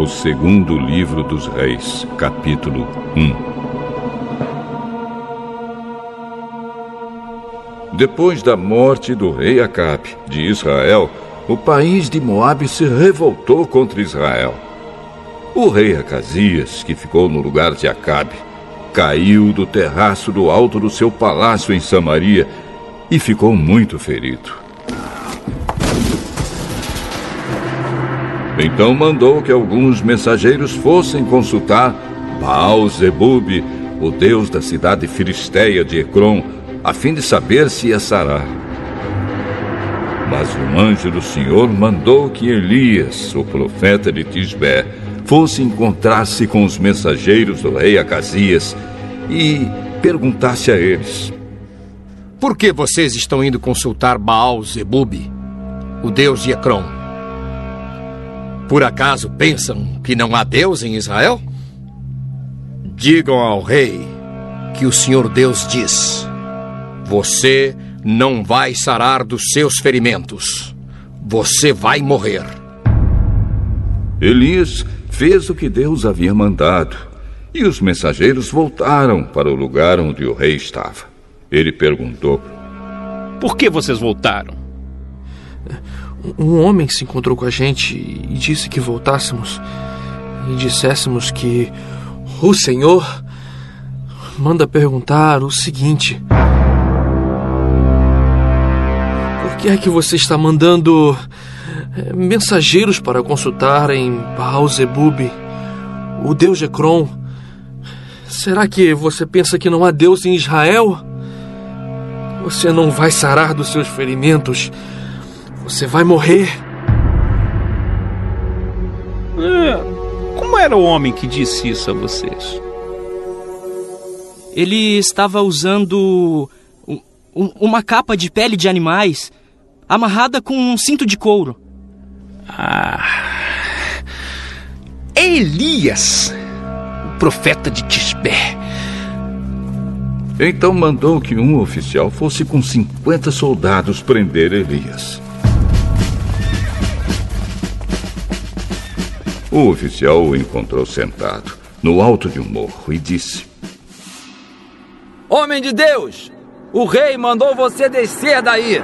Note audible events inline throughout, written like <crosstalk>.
O segundo livro dos Reis, capítulo 1. Depois da morte do rei Acabe de Israel, o país de Moabe se revoltou contra Israel. O rei Acasias, que ficou no lugar de Acabe, caiu do terraço do alto do seu palácio em Samaria e ficou muito ferido. Então mandou que alguns mensageiros fossem consultar Baal-Zebub, o deus da cidade filisteia de Ecrom, a fim de saber se ia sarar. Mas o anjo do Senhor mandou que Elias, o profeta de Tisbé, fosse encontrar-se com os mensageiros do rei Acasias e perguntasse a eles: Por que vocês estão indo consultar Baal-Zebub, o deus de Ecrom? Por acaso pensam que não há Deus em Israel? Digam ao rei que o Senhor Deus diz: Você não vai sarar dos seus ferimentos. Você vai morrer. Elias fez o que Deus havia mandado e os mensageiros voltaram para o lugar onde o rei estava. Ele perguntou: Por que vocês voltaram? Um homem se encontrou com a gente e disse que voltássemos e disséssemos que o Senhor manda perguntar o seguinte: Por que é que você está mandando eh, mensageiros para consultarem Baal-Zebub, o deus de Ekron? Será que você pensa que não há Deus em Israel? Você não vai sarar dos seus ferimentos você vai morrer. É, como era o homem que disse isso a vocês? Ele estava usando uma capa de pele de animais amarrada com um cinto de couro. Ah. Elias, o profeta de Tisbé. Então mandou que um oficial fosse com 50 soldados prender Elias. O oficial o encontrou sentado no alto de um morro e disse: Homem de Deus, o rei mandou você descer daí.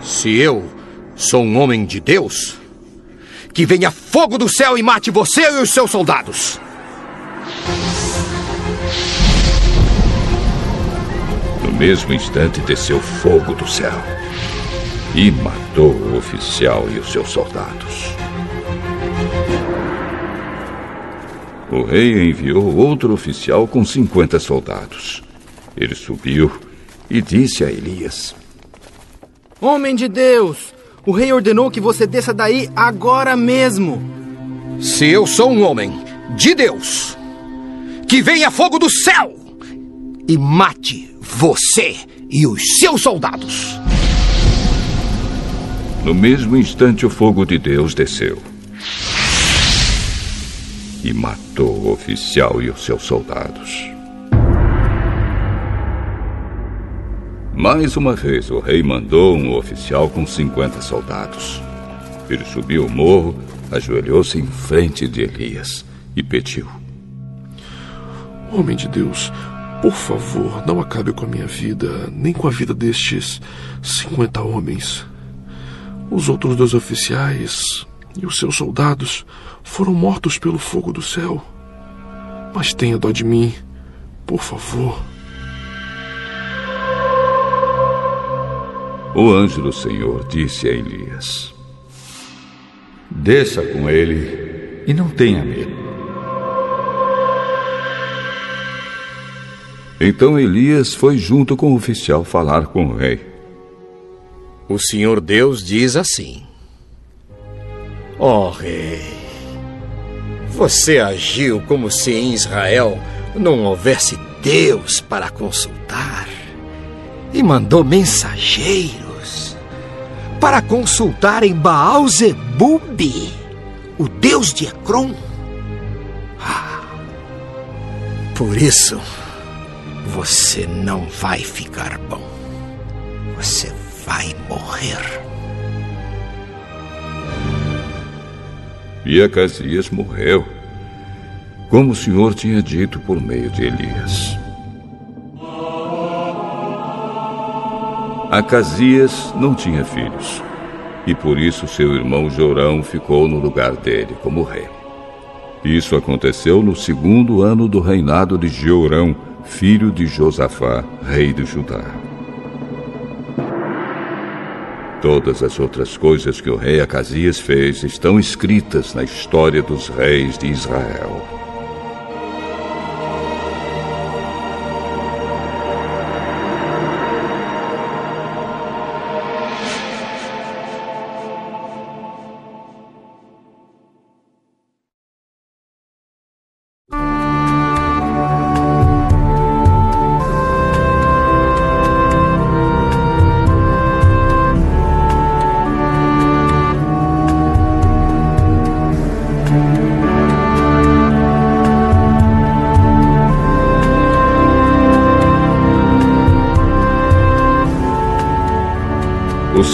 Se eu sou um homem de Deus, que venha fogo do céu e mate você e os seus soldados. No mesmo instante desceu fogo do céu e matou o oficial e os seus soldados. O rei enviou outro oficial com 50 soldados. Ele subiu e disse a Elias: Homem de Deus, o rei ordenou que você desça daí agora mesmo. Se eu sou um homem de Deus, que venha fogo do céu e mate você e os seus soldados. No mesmo instante, o fogo de Deus desceu e matou o oficial e os seus soldados. Mais uma vez, o rei mandou um oficial com 50 soldados. Ele subiu o morro, ajoelhou-se em frente de Elias e pediu: Homem de Deus, por favor, não acabe com a minha vida, nem com a vida destes 50 homens. Os outros dois oficiais e os seus soldados foram mortos pelo fogo do céu. Mas tenha dó de mim, por favor. O anjo do Senhor disse a Elias: Desça com ele e não tenha medo. Então Elias foi junto com o oficial falar com o rei. O Senhor Deus diz assim: Ó oh, rei, você agiu como se em Israel não houvesse Deus para consultar e mandou mensageiros para consultar em Baal-Zebub, o deus de Ecrom. Ah, por isso, você não vai ficar bom. Você vai morrer. E Acasias morreu, como o Senhor tinha dito por meio de Elias. Acasias não tinha filhos, e por isso seu irmão Jorão ficou no lugar dele como rei. Isso aconteceu no segundo ano do reinado de Jeorão, filho de Josafá, rei de Judá. Todas as outras coisas que o rei Acasias fez estão escritas na história dos reis de Israel.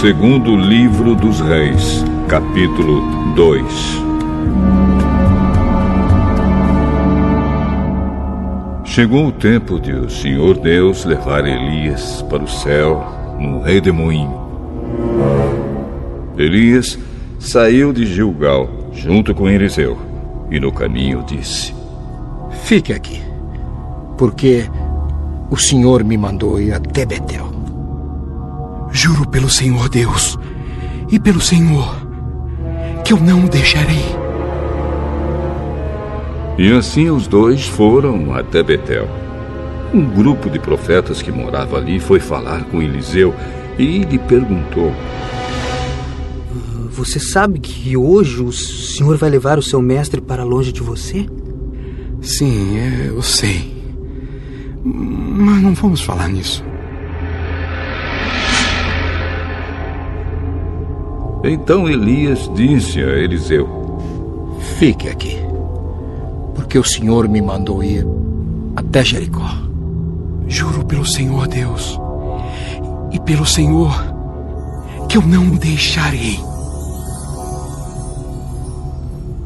Segundo livro dos reis, capítulo 2. Chegou o tempo de o Senhor Deus levar Elias para o céu num redemoinho. Elias saiu de Gilgal junto com Eliseu e no caminho disse: Fique aqui, porque o Senhor me mandou ir até Betel. Juro pelo Senhor Deus e pelo Senhor que eu não o deixarei. E assim os dois foram até Betel. Um grupo de profetas que morava ali foi falar com Eliseu e lhe perguntou: Você sabe que hoje o senhor vai levar o seu mestre para longe de você? Sim, eu sei. Mas não vamos falar nisso. Então Elias disse a Eliseu: Fique aqui, porque o Senhor me mandou ir até Jericó. Juro pelo Senhor Deus e pelo Senhor que eu não o deixarei.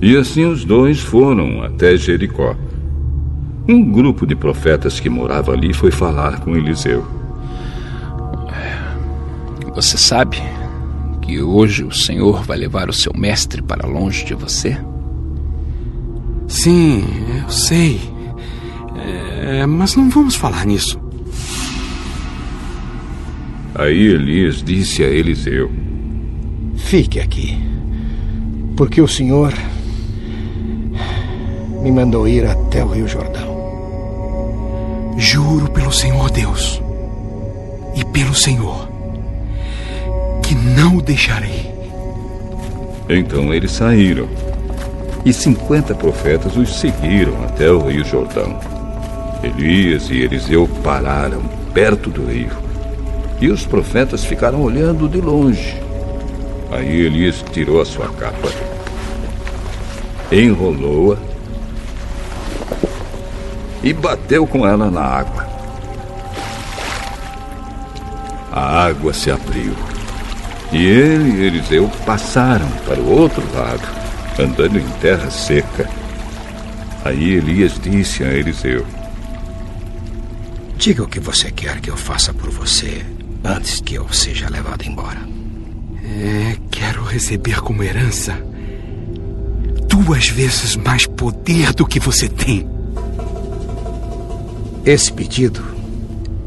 E assim os dois foram até Jericó. Um grupo de profetas que morava ali foi falar com Eliseu. Você sabe que hoje o Senhor vai levar o seu mestre para longe de você? Sim, eu sei. É, mas não vamos falar nisso. Aí Elias disse a Eliseu: Fique aqui, porque o Senhor me mandou ir até o Rio Jordão. Juro pelo Senhor Deus e pelo Senhor que não o deixarei. Então eles saíram. E cinquenta profetas os seguiram até o rio Jordão. Elias e Eliseu pararam perto do rio. E os profetas ficaram olhando de longe. Aí Elias tirou a sua capa, enrolou-a e bateu com ela na água. A água se abriu. E ele e Eliseu passaram para o outro lado, andando em terra seca. Aí Elias disse a Eliseu: Diga o que você quer que eu faça por você antes que eu seja levado embora. É, quero receber como herança duas vezes mais poder do que você tem. Esse pedido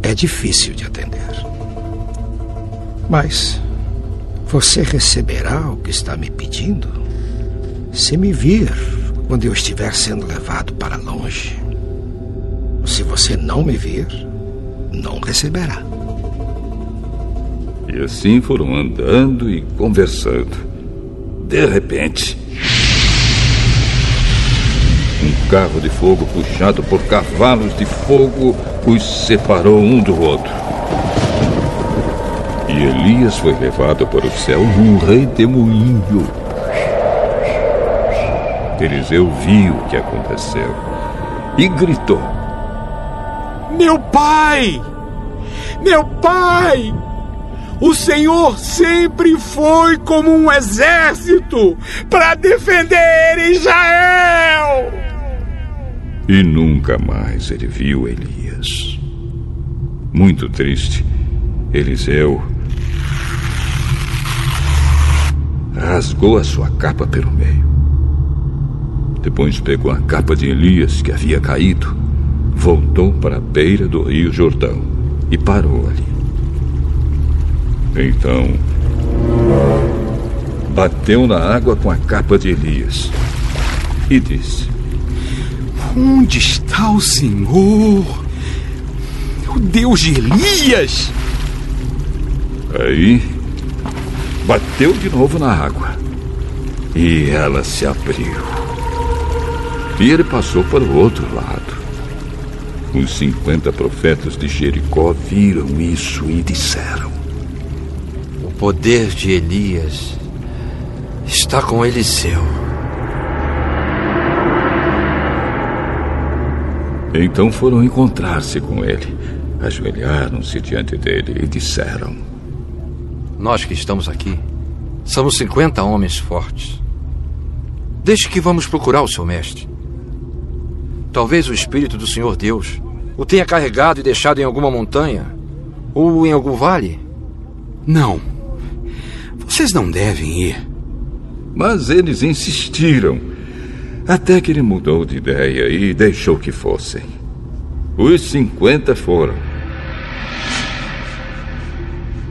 é difícil de atender. Mas você receberá o que está me pedindo se me vir quando eu estiver sendo levado para longe. Se você não me vir, não receberá. E assim foram andando e conversando. De repente, um carro de fogo puxado por cavalos de fogo os separou um do outro. E Elias foi levado para o céu num redemoinho. Eliseu viu o que aconteceu e gritou: Meu pai! Meu pai! O Senhor sempre foi como um exército para defender Israel. E nunca mais ele viu Elias. Muito triste, Eliseu rasgou a sua capa pelo meio. Depois pegou a capa de Elias que havia caído, voltou para a beira do rio Jordão e parou ali. Então, bateu na água com a capa de Elias e disse: Onde está o Senhor? O Deus de Elias? Aí, bateu de novo na água e ela se abriu. E ele passou para o outro lado. Os cinquenta profetas de Jericó viram isso e disseram: O poder de Elias está com Eliseu. Então foram encontrar-se com ele, ajoelharam-se diante dele e disseram: Nós que estamos aqui somos cinquenta homens fortes. Deixe que vamos procurar o seu mestre. Talvez o Espírito do Senhor Deus o tenha carregado e deixado em alguma montanha ou em algum vale. Não. Vocês não devem ir. Mas eles insistiram, até que ele mudou de ideia e deixou que fossem. Os cinquenta foram.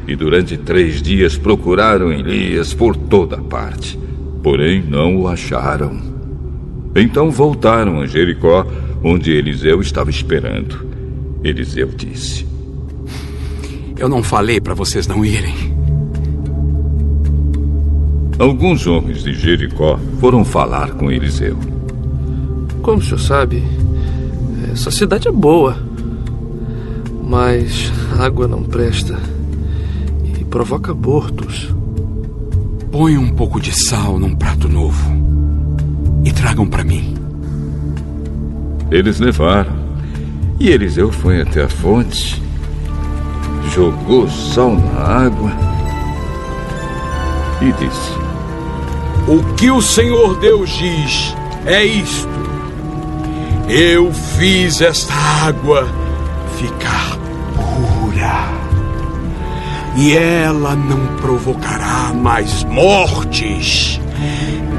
E durante três dias procuraram Elias por toda parte, porém não o acharam. Então voltaram a Jericó, onde Eliseu estava esperando. Eliseu disse: Eu não falei para vocês não irem. Alguns homens de Jericó foram falar com Eliseu. Como o senhor sabe, essa cidade é boa, mas a água não presta provoca abortos. Põe um pouco de sal num prato novo e tragam para mim. Eles levaram. E Eliseu foi até a fonte, jogou sal na água e disse: O que o Senhor Deus diz é isto: Eu fiz esta água ficar e ela não provocará mais mortes,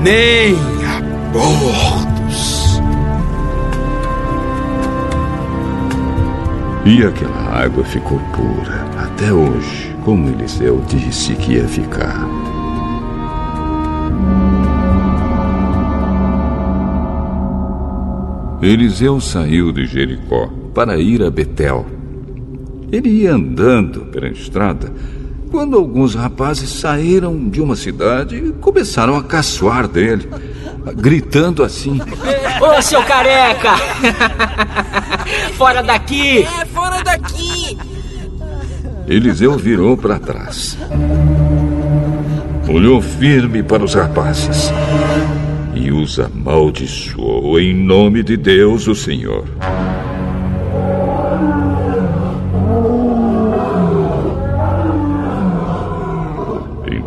nem abortos. E aquela água ficou pura até hoje, como Eliseu disse que ia ficar. Eliseu saiu de Jericó para ir a Betel. Ele ia andando pela estrada quando alguns rapazes saíram de uma cidade e começaram a caçoar dele, gritando assim: Ô, seu careca! fora daqui! É, fora daqui! Eliseu virou para trás. Olhou firme para os rapazes e os amaldiçoou em nome de Deus, o Senhor.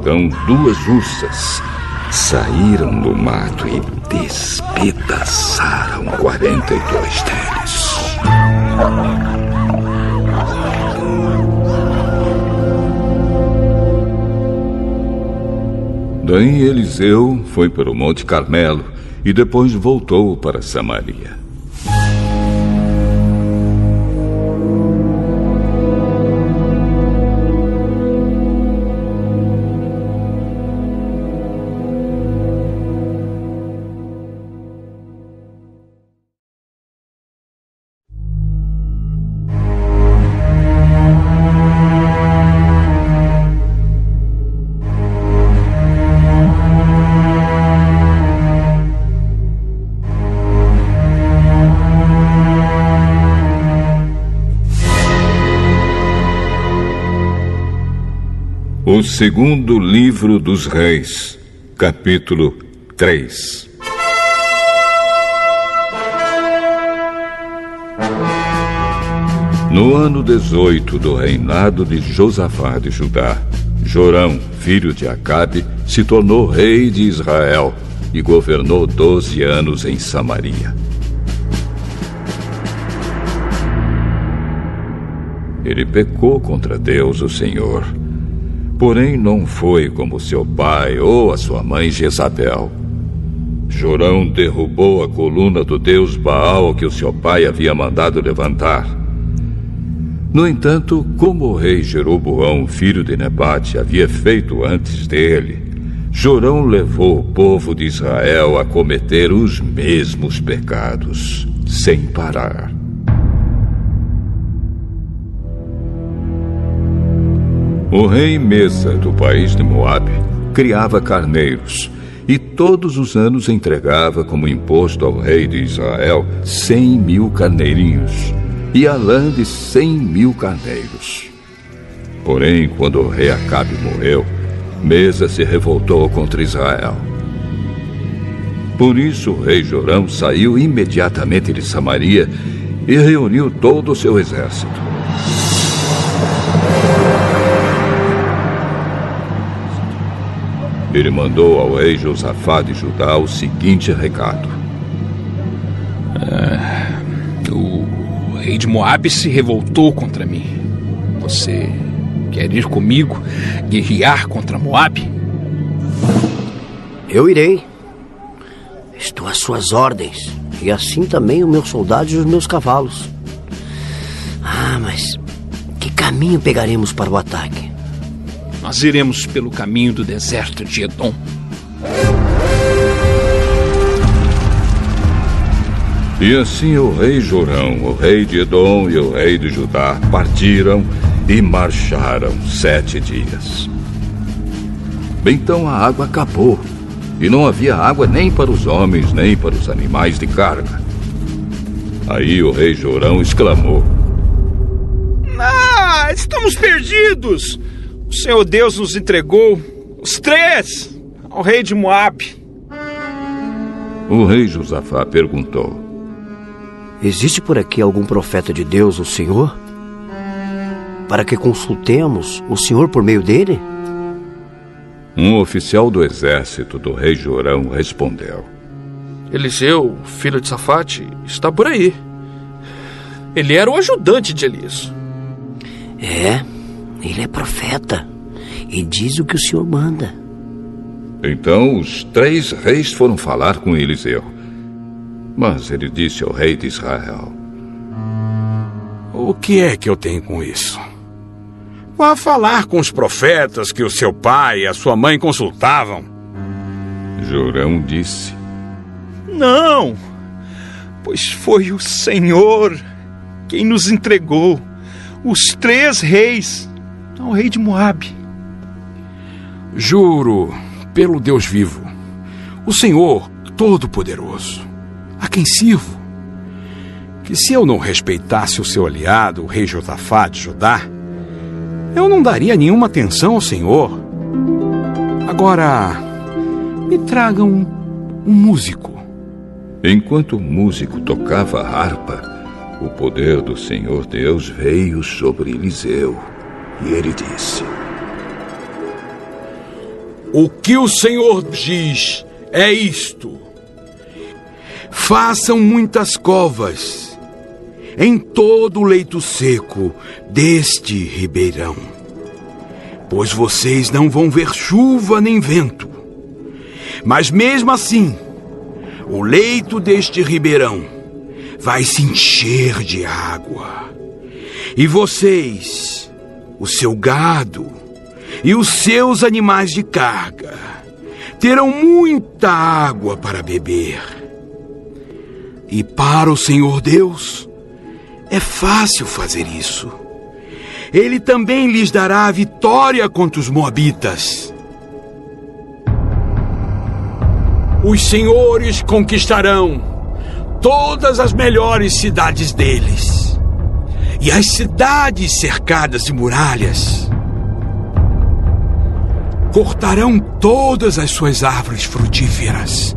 Então duas ursas saíram do mato e despedaçaram quarenta e dois deles. Daí Eliseu foi para o Monte Carmelo e depois voltou para Samaria. Segundo livro dos Reis, capítulo 3. No ano 18 do reinado de Josafá de Judá, Jorão, filho de Acabe, se tornou rei de Israel e governou doze anos em Samaria. Ele pecou contra Deus, o Senhor. Porém, não foi como seu pai ou a sua mãe Jezabel. Jorão derrubou a coluna do deus Baal que o seu pai havia mandado levantar. No entanto, como o rei Jeroboão, filho de Nebate, havia feito antes dele, Jorão levou o povo de Israel a cometer os mesmos pecados, sem parar. O rei Mesa, do país de Moabe, criava carneiros e todos os anos entregava como imposto ao rei de Israel cem mil carneirinhos e a lã de cem mil carneiros. Porém, quando o rei Acabe morreu, Mesa se revoltou contra Israel. Por isso, o rei Jorão saiu imediatamente de Samaria e reuniu todo o seu exército. Ele mandou ao rei Josafá de Judá o seguinte recado: é, O rei de Moabe se revoltou contra mim. Você quer ir comigo guerrear contra Moabe? Eu irei. Estou às suas ordens. E assim também os meus soldados e os meus cavalos. Ah, mas que caminho pegaremos para o ataque? Nós iremos pelo caminho do deserto de Edom. E assim o rei Jorão, o rei de Edom e o rei de Judá partiram e marcharam sete dias. Então a água acabou, e não havia água nem para os homens, nem para os animais de carga. Aí o rei Jorão exclamou: Ah, estamos perdidos! O Senhor Deus nos entregou os três ao rei de Moabe. O rei Josafá perguntou: Existe por aqui algum profeta de Deus, o Senhor? Para que consultemos o Senhor por meio dele? Um oficial do exército do rei Jorão respondeu: Eliseu, filho de Safate, está por aí. Ele era o ajudante de Elias. É, ele é profeta e diz o que o senhor manda. Então os três reis foram falar com Eliseu. Mas ele disse ao rei de Israel: O que é que eu tenho com isso? Vá falar com os profetas que o seu pai e a sua mãe consultavam. Jorão disse: Não, pois foi o Senhor quem nos entregou os três reis ao rei de Moabe. Juro pelo Deus vivo, o Senhor Todo-Poderoso, a quem sirvo, que se eu não respeitasse o seu aliado, o rei Josafá de Judá, eu não daria nenhuma atenção ao Senhor. Agora, me tragam um, um músico. Enquanto o músico tocava a harpa, o poder do Senhor Deus veio sobre Eliseu e ele disse: O que o Senhor diz é isto: façam muitas covas em todo o leito seco deste ribeirão, pois vocês não vão ver chuva nem vento. Mas mesmo assim, o leito deste ribeirão vai se encher de água. E vocês, o seu gado e os seus animais de carga terão muita água para beber. E para o Senhor Deus, é fácil fazer isso. Ele também lhes dará a vitória contra os Moabitas. Os senhores conquistarão todas as melhores cidades deles e as cidades cercadas de muralhas. Cortarão todas as suas árvores frutíferas,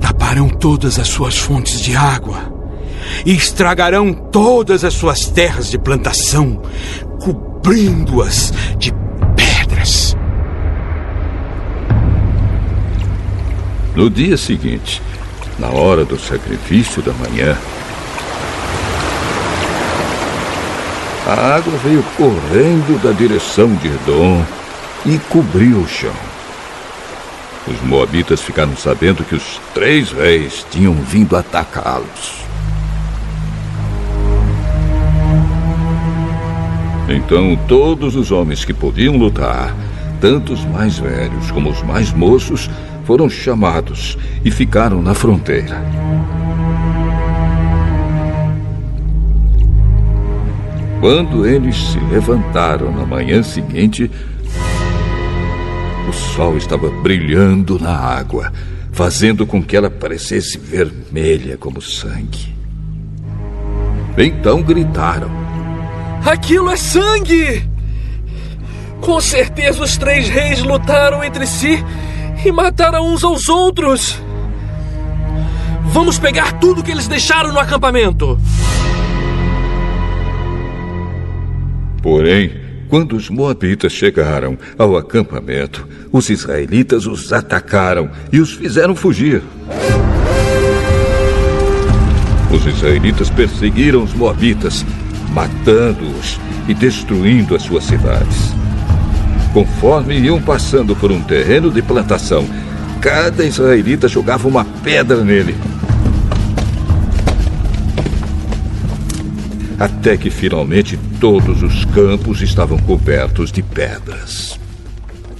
taparão todas as suas fontes de água e estragarão todas as suas terras de plantação, cobrindo-as de pedras. No dia seguinte, na hora do sacrifício da manhã, a água veio correndo da direção de Edom e cobriu o chão. Os moabitas ficaram sabendo que os três reis tinham vindo atacá-los. Então todos os homens que podiam lutar, tanto os mais velhos como os mais moços, foram chamados e ficaram na fronteira. Quando eles se levantaram na manhã seguinte, o sol estava brilhando na água, fazendo com que ela parecesse vermelha como sangue. Então gritaram: Aquilo é sangue! Com certeza os três reis lutaram entre si e mataram uns aos outros. Vamos pegar tudo que eles deixaram no acampamento. Porém, quando os moabitas chegaram ao acampamento, os israelitas os atacaram e os fizeram fugir. Os israelitas perseguiram os moabitas, matando-os e destruindo as suas cidades. Conforme iam passando por um terreno de plantação, cada israelita jogava uma pedra nele. Até que finalmente todos os campos estavam cobertos de pedras.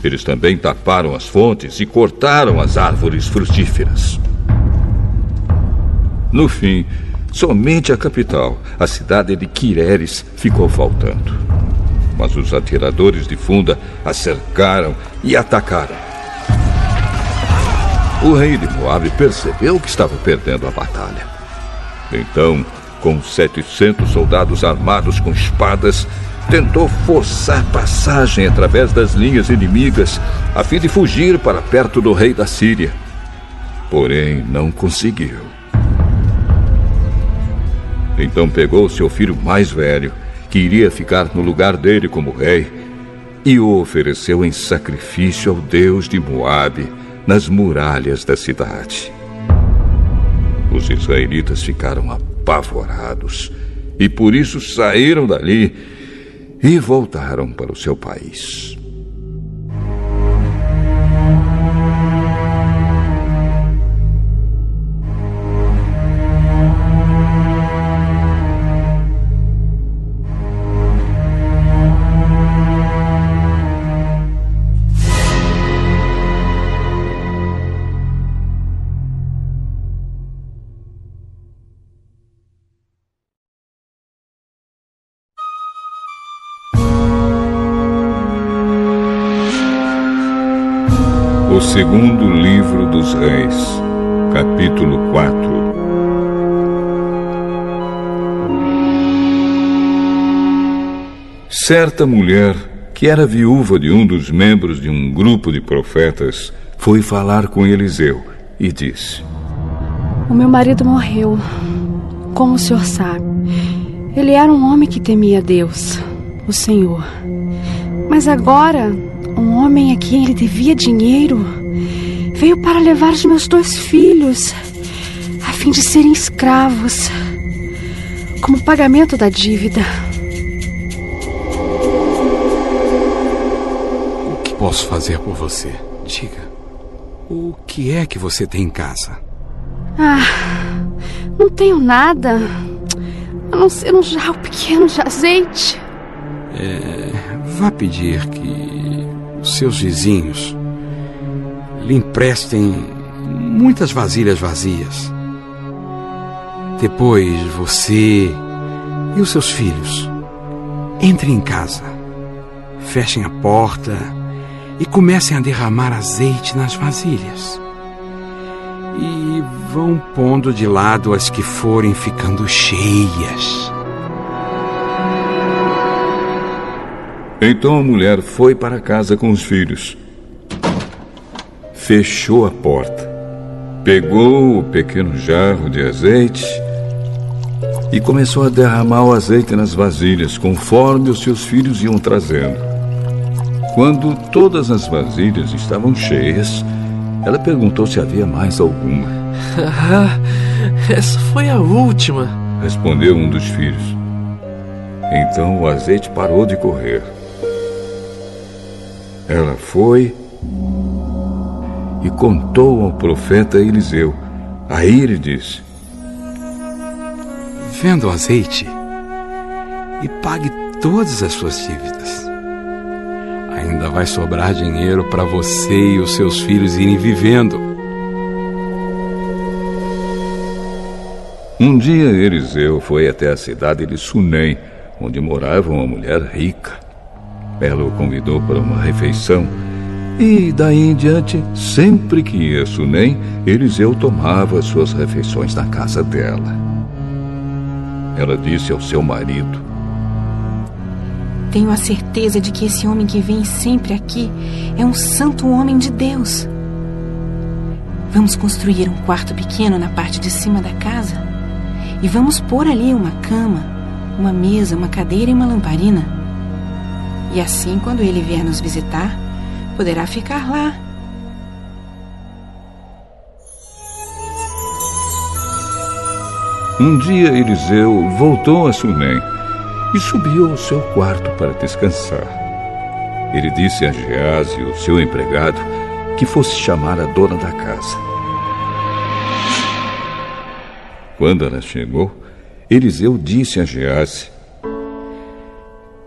Eles também taparam as fontes e cortaram as árvores frutíferas. No fim, somente a capital, a cidade de Quireres, ficou faltando mas os atiradores de funda a cercaram e atacaram. O rei de Moabe percebeu que estava perdendo a batalha. Então, com 700 soldados armados com espadas, tentou forçar passagem através das linhas inimigas a fim de fugir para perto do rei da Síria. Porém, não conseguiu. Então pegou seu filho mais velho que iria ficar no lugar dele como rei, e o ofereceu em sacrifício ao deus de Moabe nas muralhas da cidade. Os israelitas ficaram apavorados e por isso saíram dali e voltaram para o seu país. Segundo livro dos Reis, capítulo 4 Certa mulher, que era viúva de um dos membros de um grupo de profetas, foi falar com Eliseu e disse: O meu marido morreu, como o senhor sabe. Ele era um homem que temia Deus, o Senhor. Mas agora um homem a quem ele devia dinheiro veio para levar os meus dois filhos, a fim de serem escravos, como pagamento da dívida. O que posso fazer por você? Diga. O que é que você tem em casa? Ah, não tenho nada. A não ser um jarro pequeno de azeite. É, vá pedir que os seus vizinhos lhe emprestem muitas vasilhas vazias. Depois você e os seus filhos entrem em casa, fechem a porta e comecem a derramar azeite nas vasilhas. E vão pondo de lado as que forem ficando cheias. Então a mulher foi para casa com os filhos. Fechou a porta, pegou o pequeno jarro de azeite e começou a derramar o azeite nas vasilhas, conforme os seus filhos iam trazendo. Quando todas as vasilhas estavam cheias, ela perguntou se havia mais alguma. <laughs> Ah, essa foi a última, respondeu um dos filhos. Então o azeite parou de correr. Ela foi e contou ao profeta Eliseu. Aí ele disse: Venda o azeite e pague todas as suas dívidas. Ainda vai sobrar dinheiro para você e os seus filhos irem vivendo. Um dia Eliseu foi até a cidade de Sunem, onde morava uma mulher rica. Ela o convidou para uma refeição e daí em diante, sempre que ia Sunem, Eliseu tomava suas refeições na casa dela. Ela disse ao seu marido: Tenho a certeza de que esse homem que vem sempre aqui é um santo homem de Deus. Vamos construir um quarto pequeno na parte de cima da casa e vamos pôr ali uma cama, uma mesa, uma cadeira e uma lamparina. E assim, quando ele vier nos visitar, poderá ficar lá. Um dia Eliseu voltou a Sunem e subiu ao seu quarto para descansar. Ele disse a Gease, o seu empregado, que fosse chamar a dona da casa. Quando ela chegou, Eliseu disse a Gease: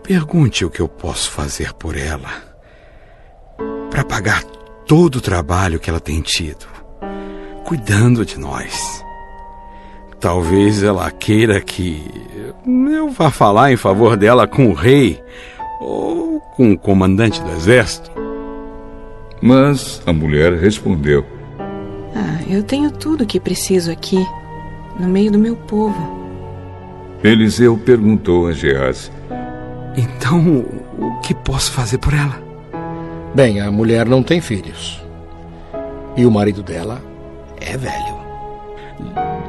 Pergunte o que eu posso fazer por ela para pagar todo o trabalho que ela tem tido, cuidando de nós. Talvez ela queira que eu vá falar em favor dela com o rei ou com o comandante do exército. Mas a mulher respondeu: Ah, eu tenho tudo o que preciso aqui, no meio do meu povo. Eliseu perguntou a Gease: Então, o que posso fazer por ela? Bem, a mulher não tem filhos. E o marido dela é velho.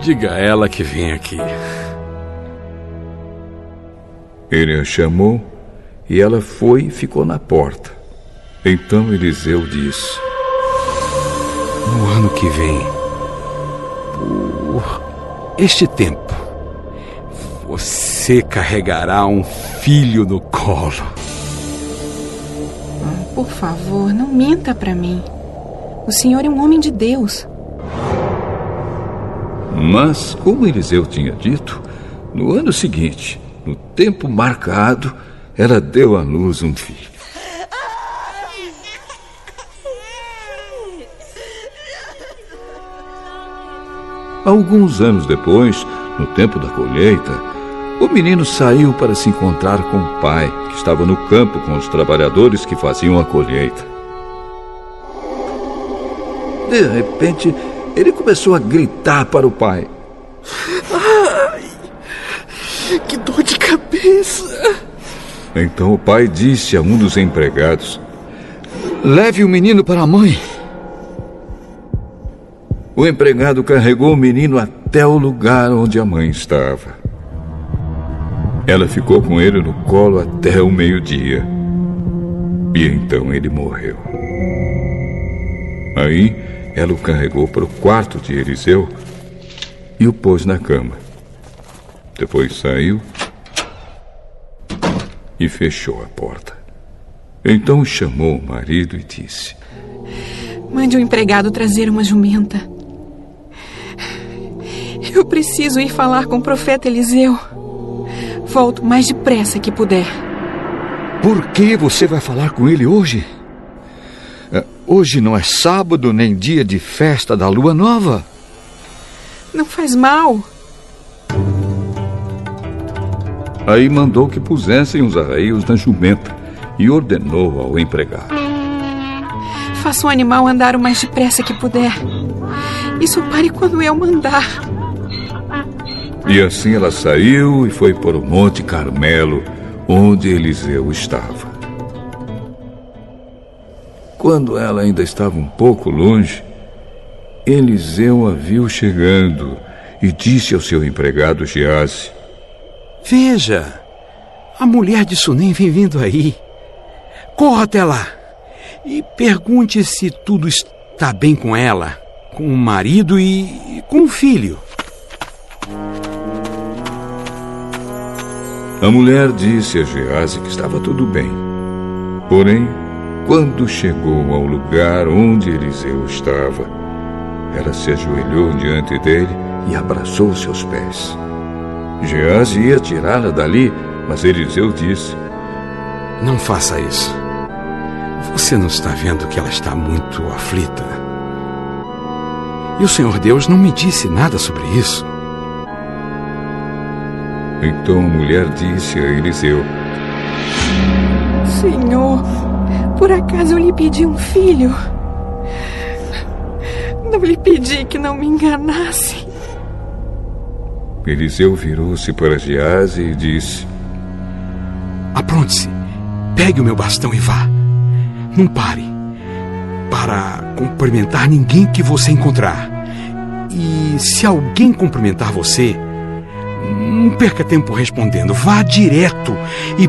Diga a ela que vem aqui. Ele a chamou e ela foi e ficou na porta. Então Eliseu disse: No ano que vem, por este tempo, você carregará um filho no colo. Por favor, não minta para mim. O senhor é um homem de Deus. Mas, como Eliseu tinha dito, no ano seguinte, no tempo marcado, ela deu à luz um filho. Alguns anos depois, no tempo da colheita, o menino saiu para se encontrar com o pai, que estava no campo com os trabalhadores que faziam a colheita. De repente, ele começou a gritar para o pai: Ai, que dor de cabeça! Então o pai disse a um dos empregados: Leve o menino para a mãe. O empregado carregou o menino até o lugar onde a mãe estava. Ela ficou com ele no colo até o meio-dia. E então ele morreu. Aí ela o carregou para o quarto de Eliseu e o pôs na cama. Depois saiu e fechou a porta. Então chamou o marido e disse: Mande o um empregado trazer uma jumenta. Eu preciso ir falar com o profeta Eliseu. Volto mais depressa que puder. Por que você vai falar com ele hoje? Hoje não é sábado nem dia de festa da lua nova. Não faz mal. Aí mandou que pusessem os arreios na jumenta e ordenou ao empregado: Faça o animal andar o mais depressa que puder. E só pare quando eu mandar. E assim ela saiu e foi para o Monte Carmelo, onde Eliseu estava. Quando ela ainda estava um pouco longe, Eliseu a viu chegando e disse ao seu empregado Gease: Veja, a mulher de Sunem vem vindo aí. Corra até lá e pergunte se tudo está bem com ela, com o marido e com o filho. A mulher disse a Gease que estava tudo bem. Porém, quando chegou ao lugar onde Eliseu estava, ela se ajoelhou diante dele e abraçou seus pés. Gease ia tirá-la dali, mas Eliseu disse: Não faça isso. Você não está vendo que ela está muito aflita? E o Senhor Deus não me disse nada sobre isso. Então a mulher disse a Eliseu: Senhor, por acaso eu lhe pedi um filho? Não lhe pedi que não me enganasse. Eliseu virou-se para Gease e disse: Apronte-se, pegue o meu bastão e vá. Não pare para cumprimentar ninguém que você encontrar. E se alguém cumprimentar você, não perca tempo respondendo. Vá direto e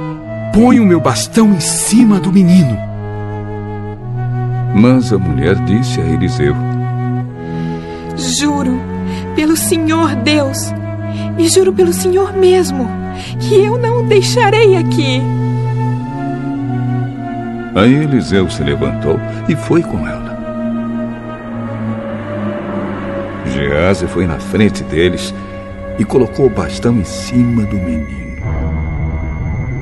põe o meu bastão em cima do menino. Mas a mulher disse a Eliseu: Juro pelo Senhor Deus, e juro pelo Senhor mesmo, que eu não o deixarei aqui. Aí Eliseu se levantou e foi com ela. Gease foi na frente deles e colocou o bastão em cima do menino.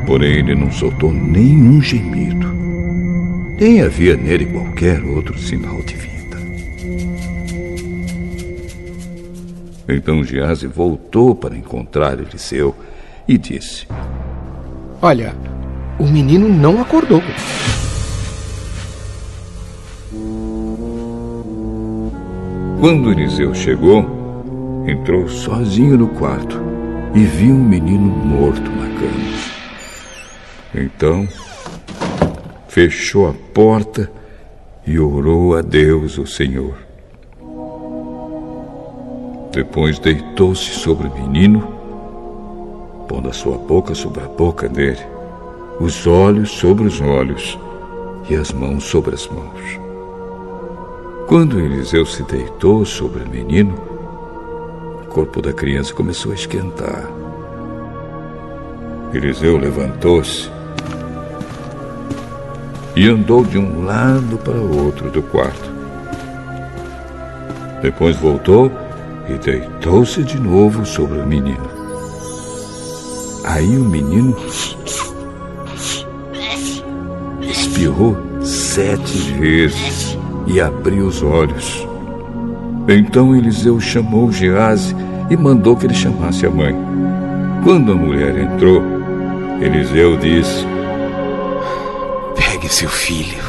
Porém, ele não soltou nenhum gemido. Nem havia nele qualquer outro sinal de vida. Então Gease voltou para encontrar Eliseu e disse: Olha, o menino não acordou. Quando Eliseu chegou, entrou sozinho no quarto e viu um menino morto na cama. Então, fechou a porta e orou a Deus, o Senhor. Depois deitou-se sobre o menino, pondo a sua boca sobre a boca dele, os olhos sobre os olhos e as mãos sobre as mãos. Quando Eliseu se deitou sobre o menino, corpo da criança começou a esquentar. Eliseu levantou-se e andou de um lado para o outro do quarto. Depois voltou e deitou-se de novo sobre o menino. Aí o menino espirrou sete vezes e abriu os olhos. Então Eliseu chamou Gease e mandou que ele chamasse a mãe. Quando a mulher entrou, Eliseu disse: Pegue seu filho.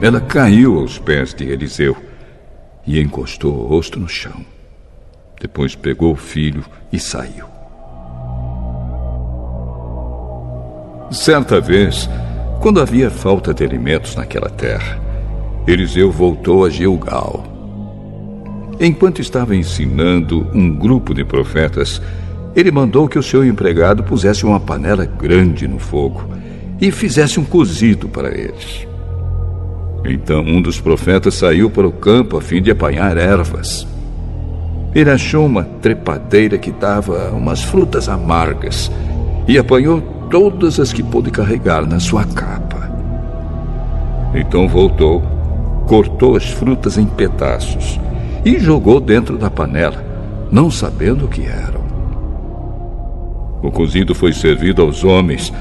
Ela caiu aos pés de Eliseu e encostou o rosto no chão. Depois pegou o filho e saiu. Certa vez, quando havia falta de alimentos naquela terra, Eliseu voltou a Gilgal. Enquanto estava ensinando um grupo de profetas, ele mandou que o seu empregado pusesse uma panela grande no fogo e fizesse um cozido para eles. Então um dos profetas saiu para o campo a fim de apanhar ervas. Ele achou uma trepadeira que dava umas frutas amargas e apanhou todas as que pôde carregar na sua capa. Então voltou, cortou as frutas em pedaços e jogou dentro da panela, não sabendo o que eram. O cozido foi servido aos homens,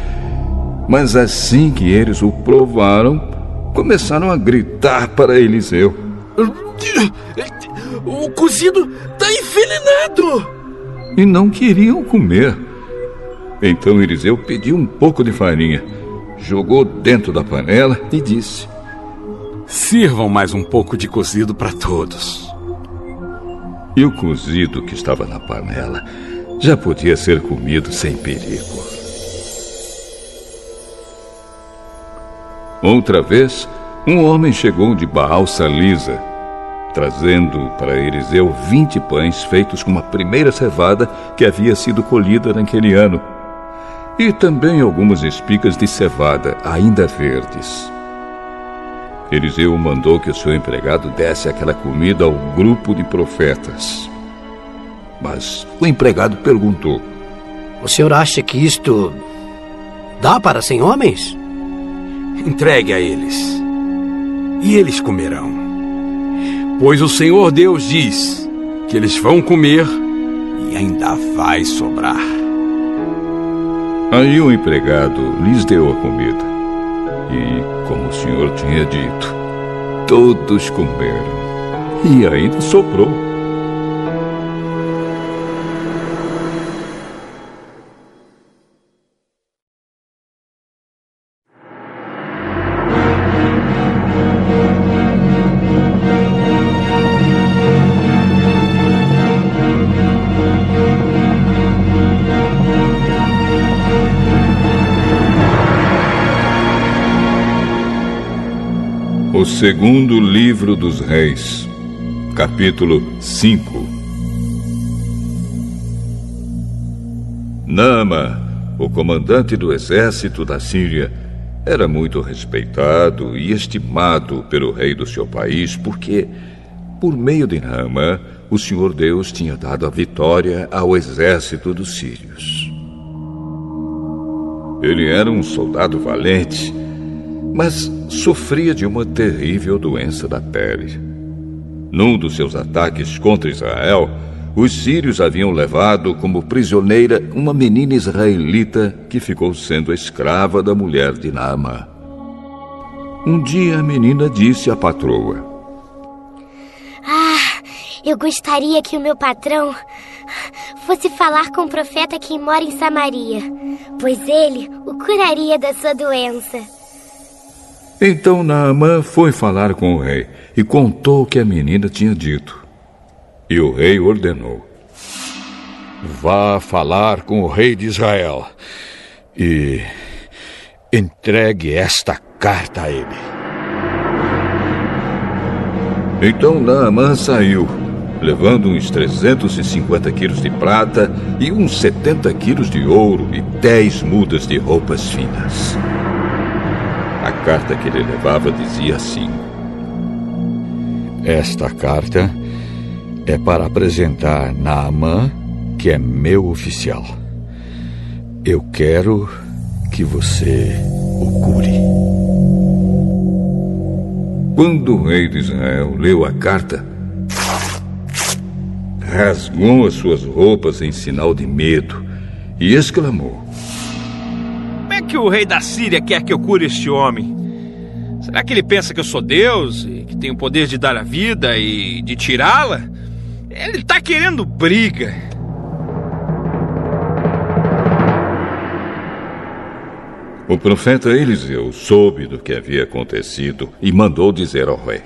mas assim que eles o provaram, começaram a gritar para Eliseu: O cozido está envenenado! E não queriam comer. Então Eliseu pediu um pouco de farinha, jogou dentro da panela e disse: Sirvam mais um pouco de cozido para todos. E o cozido que estava na panela já podia ser comido sem perigo. Outra vez, um homem chegou de Baal Salisa, trazendo para Eliseu vinte pães feitos com a primeira cevada que havia sido colhida naquele ano, e também algumas espigas de cevada ainda verdes. Eliseu mandou que o seu empregado desse aquela comida ao grupo de profetas. Mas o empregado perguntou: O senhor acha que isto dá para cem homens? Entregue a eles, e eles comerão. Pois o Senhor Deus diz que eles vão comer e ainda vai sobrar. Aí o empregado lhes deu a comida. E, como o senhor tinha dito, todos comeram. E ainda sobrou. Segundo livro dos Reis, capítulo 5 Nama, o comandante do exército da Síria, era muito respeitado e estimado pelo rei do seu país porque, por meio de Nama, o Senhor Deus tinha dado a vitória ao exército dos sírios. Ele era um soldado valente mas sofria de uma terrível doença da pele. Num dos seus ataques contra Israel, os sírios haviam levado como prisioneira uma menina israelita que ficou sendo escrava da mulher de Naamã. Um dia a menina disse à patroa: Ah, eu gostaria que o meu patrão fosse falar com o profeta que mora em Samaria, pois ele o curaria da sua doença. Então Naamã foi falar com o rei e contou o que a menina tinha dito. E o rei ordenou: Vá falar com o rei de Israel e entregue esta carta a ele. Então Naamã saiu, levando uns 350 quilos de prata e uns 70 quilos de ouro e 10 mudas de roupas finas. A carta que ele levava dizia assim: Esta carta é para apresentar Naamã, que é meu oficial. Eu quero que você o cure. Quando o rei de Israel leu a carta, rasgou as suas roupas em sinal de medo e exclamou: que o rei da Síria quer que eu cure este homem? Será que ele pensa que eu sou Deus e que tenho o poder de dar a vida e de tirá-la? Ele está querendo briga. O profeta Eliseu soube do que havia acontecido e mandou dizer ao rei: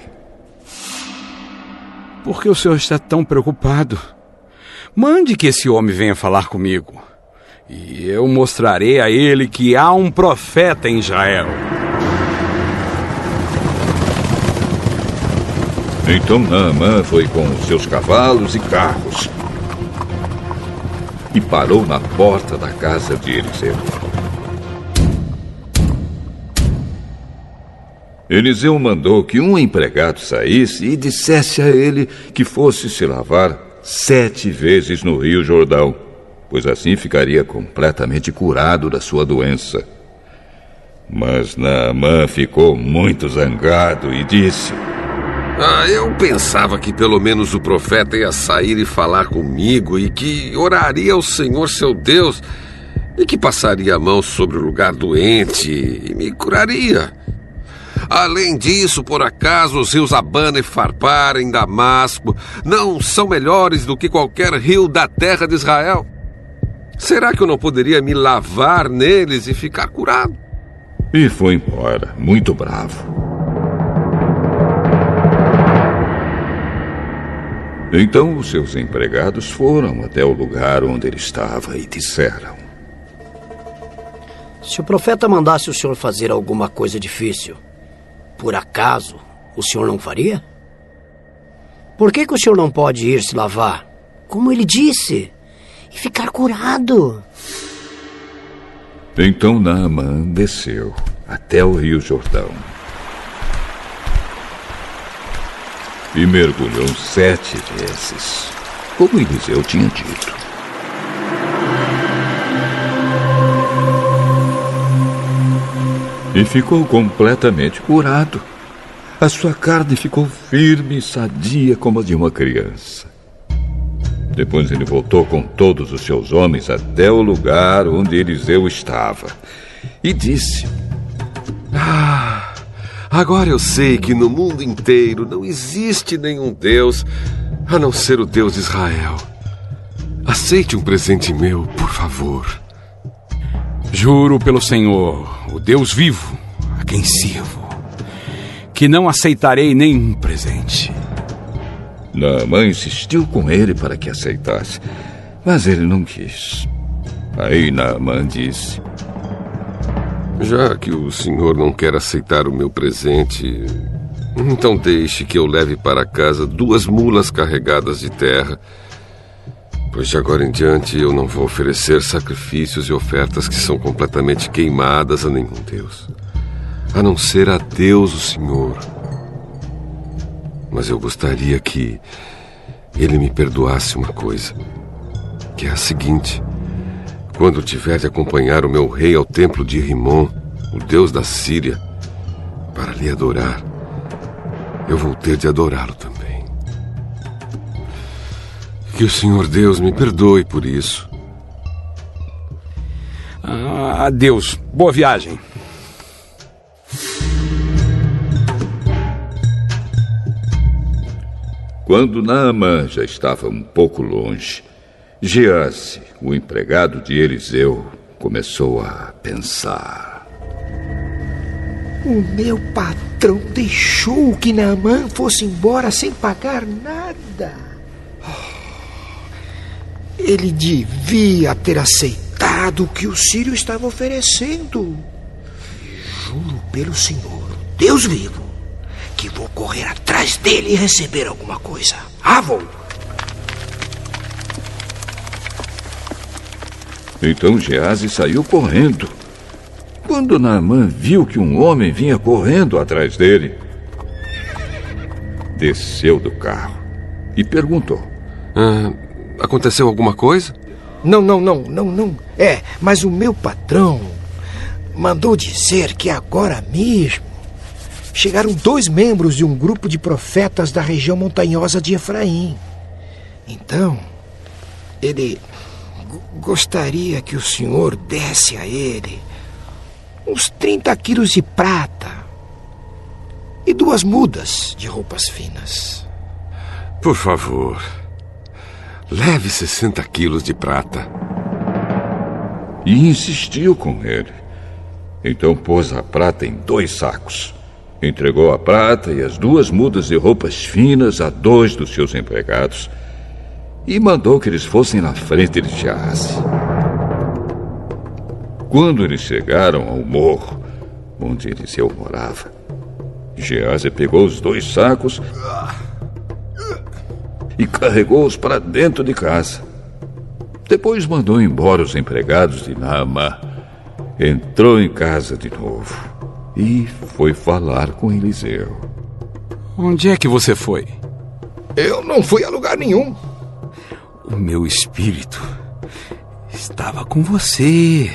Por que o senhor está tão preocupado? Mande que esse homem venha falar comigo. E eu mostrarei a ele que há um profeta em Israel. Então Naamã foi com seus cavalos e carros e parou na porta da casa de Eliseu. Eliseu mandou que um empregado saísse e dissesse a ele que fosse se lavar sete vezes no Rio Jordão pois assim ficaria completamente curado da sua doença. Mas Naamã ficou muito zangado e disse: Ah, eu pensava que pelo menos o profeta ia sair e falar comigo e que oraria ao Senhor seu Deus e que passaria a mão sobre o lugar doente e me curaria. Além disso, por acaso os rios Abana e Farpar em Damasco não são melhores do que qualquer rio da terra de Israel? Será que eu não poderia me lavar neles e ficar curado? E foi embora, muito bravo. Então os seus empregados foram até o lugar onde ele estava e disseram: Se o profeta mandasse o senhor fazer alguma coisa difícil, por acaso o senhor não faria? Por que, que o senhor não pode ir se lavar? Como ele disse, ficar curado. Então Naamã desceu até o Rio Jordão. e mergulhou sete vezes, como Eliseu tinha dito. E ficou completamente curado. A sua carne ficou firme e sadia como a de uma criança. Depois ele voltou com todos os seus homens até o lugar onde Eliseu estava e disse: Ah, agora eu sei que no mundo inteiro não existe nenhum Deus a não ser o Deus de Israel. Aceite um presente meu, por favor. Juro pelo Senhor, o Deus vivo, a quem sirvo, que não aceitarei nenhum presente. Naamã insistiu com ele para que aceitasse, mas ele não quis. Aí Naamã disse: Já que o senhor não quer aceitar o meu presente, então deixe que eu leve para casa duas mulas carregadas de terra. Pois de agora em diante eu não vou oferecer sacrifícios e ofertas que são completamente queimadas a nenhum Deus, a não ser a Deus o Senhor. Mas eu gostaria que ele me perdoasse uma coisa, que é a seguinte: quando tiver de acompanhar o meu rei ao templo de Rimon, o deus da Síria, para lhe adorar, eu vou ter de adorá-lo também. Que o Senhor Deus me perdoe por isso. Ah, adeus. Boa viagem. Quando Naamã já estava um pouco longe, Gease, o empregado de Eliseu, começou a pensar. O meu patrão deixou que Naamã fosse embora sem pagar nada. Ele devia ter aceitado o que o Sírio estava oferecendo. Juro pelo Senhor, Deus vivo, que vou correr atrás dele e receber alguma coisa. Ah, vou! Então Gease saiu correndo. Quando Naamã viu que um homem vinha correndo atrás dele, desceu do carro e perguntou: ah, Aconteceu alguma coisa? Não, não, não, não, não. É, mas o meu patrão mandou dizer que agora mesmo chegaram dois membros de um grupo de profetas da região montanhosa de Efraim. Então, ele gostaria que o senhor desse a ele uns 30 quilos de prata e duas mudas de roupas finas. Por favor, leve 60 quilos de prata. E insistiu com ele. Então pôs a prata em dois sacos. Entregou a prata e as duas mudas de roupas finas a dois dos seus empregados e mandou que eles fossem na frente de Gease. Quando eles chegaram ao morro onde Eliseu morava, Gease pegou os dois sacos e carregou-os para dentro de casa. Depois mandou embora os empregados de Naamã. Entrou em casa de novo e foi falar com Eliseu. Onde é que você foi? Eu não fui a lugar nenhum. O meu espírito estava com você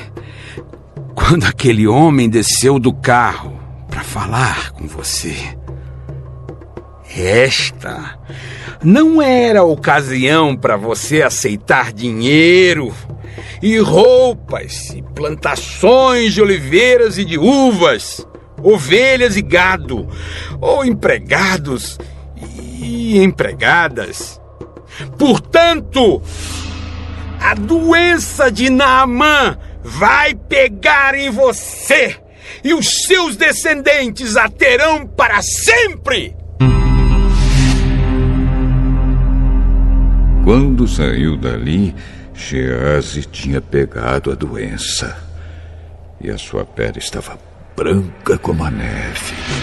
quando aquele homem desceu do carro para falar com você. Esta não era ocasião para você aceitar dinheiro e roupas e plantações de oliveiras e de uvas, ovelhas e gado, ou empregados e empregadas. Portanto, a doença de Naamã vai pegar em você e os seus descendentes a terão para sempre. Quando saiu dali, Gease tinha pegado a doença. E a sua pele estava branca como a neve.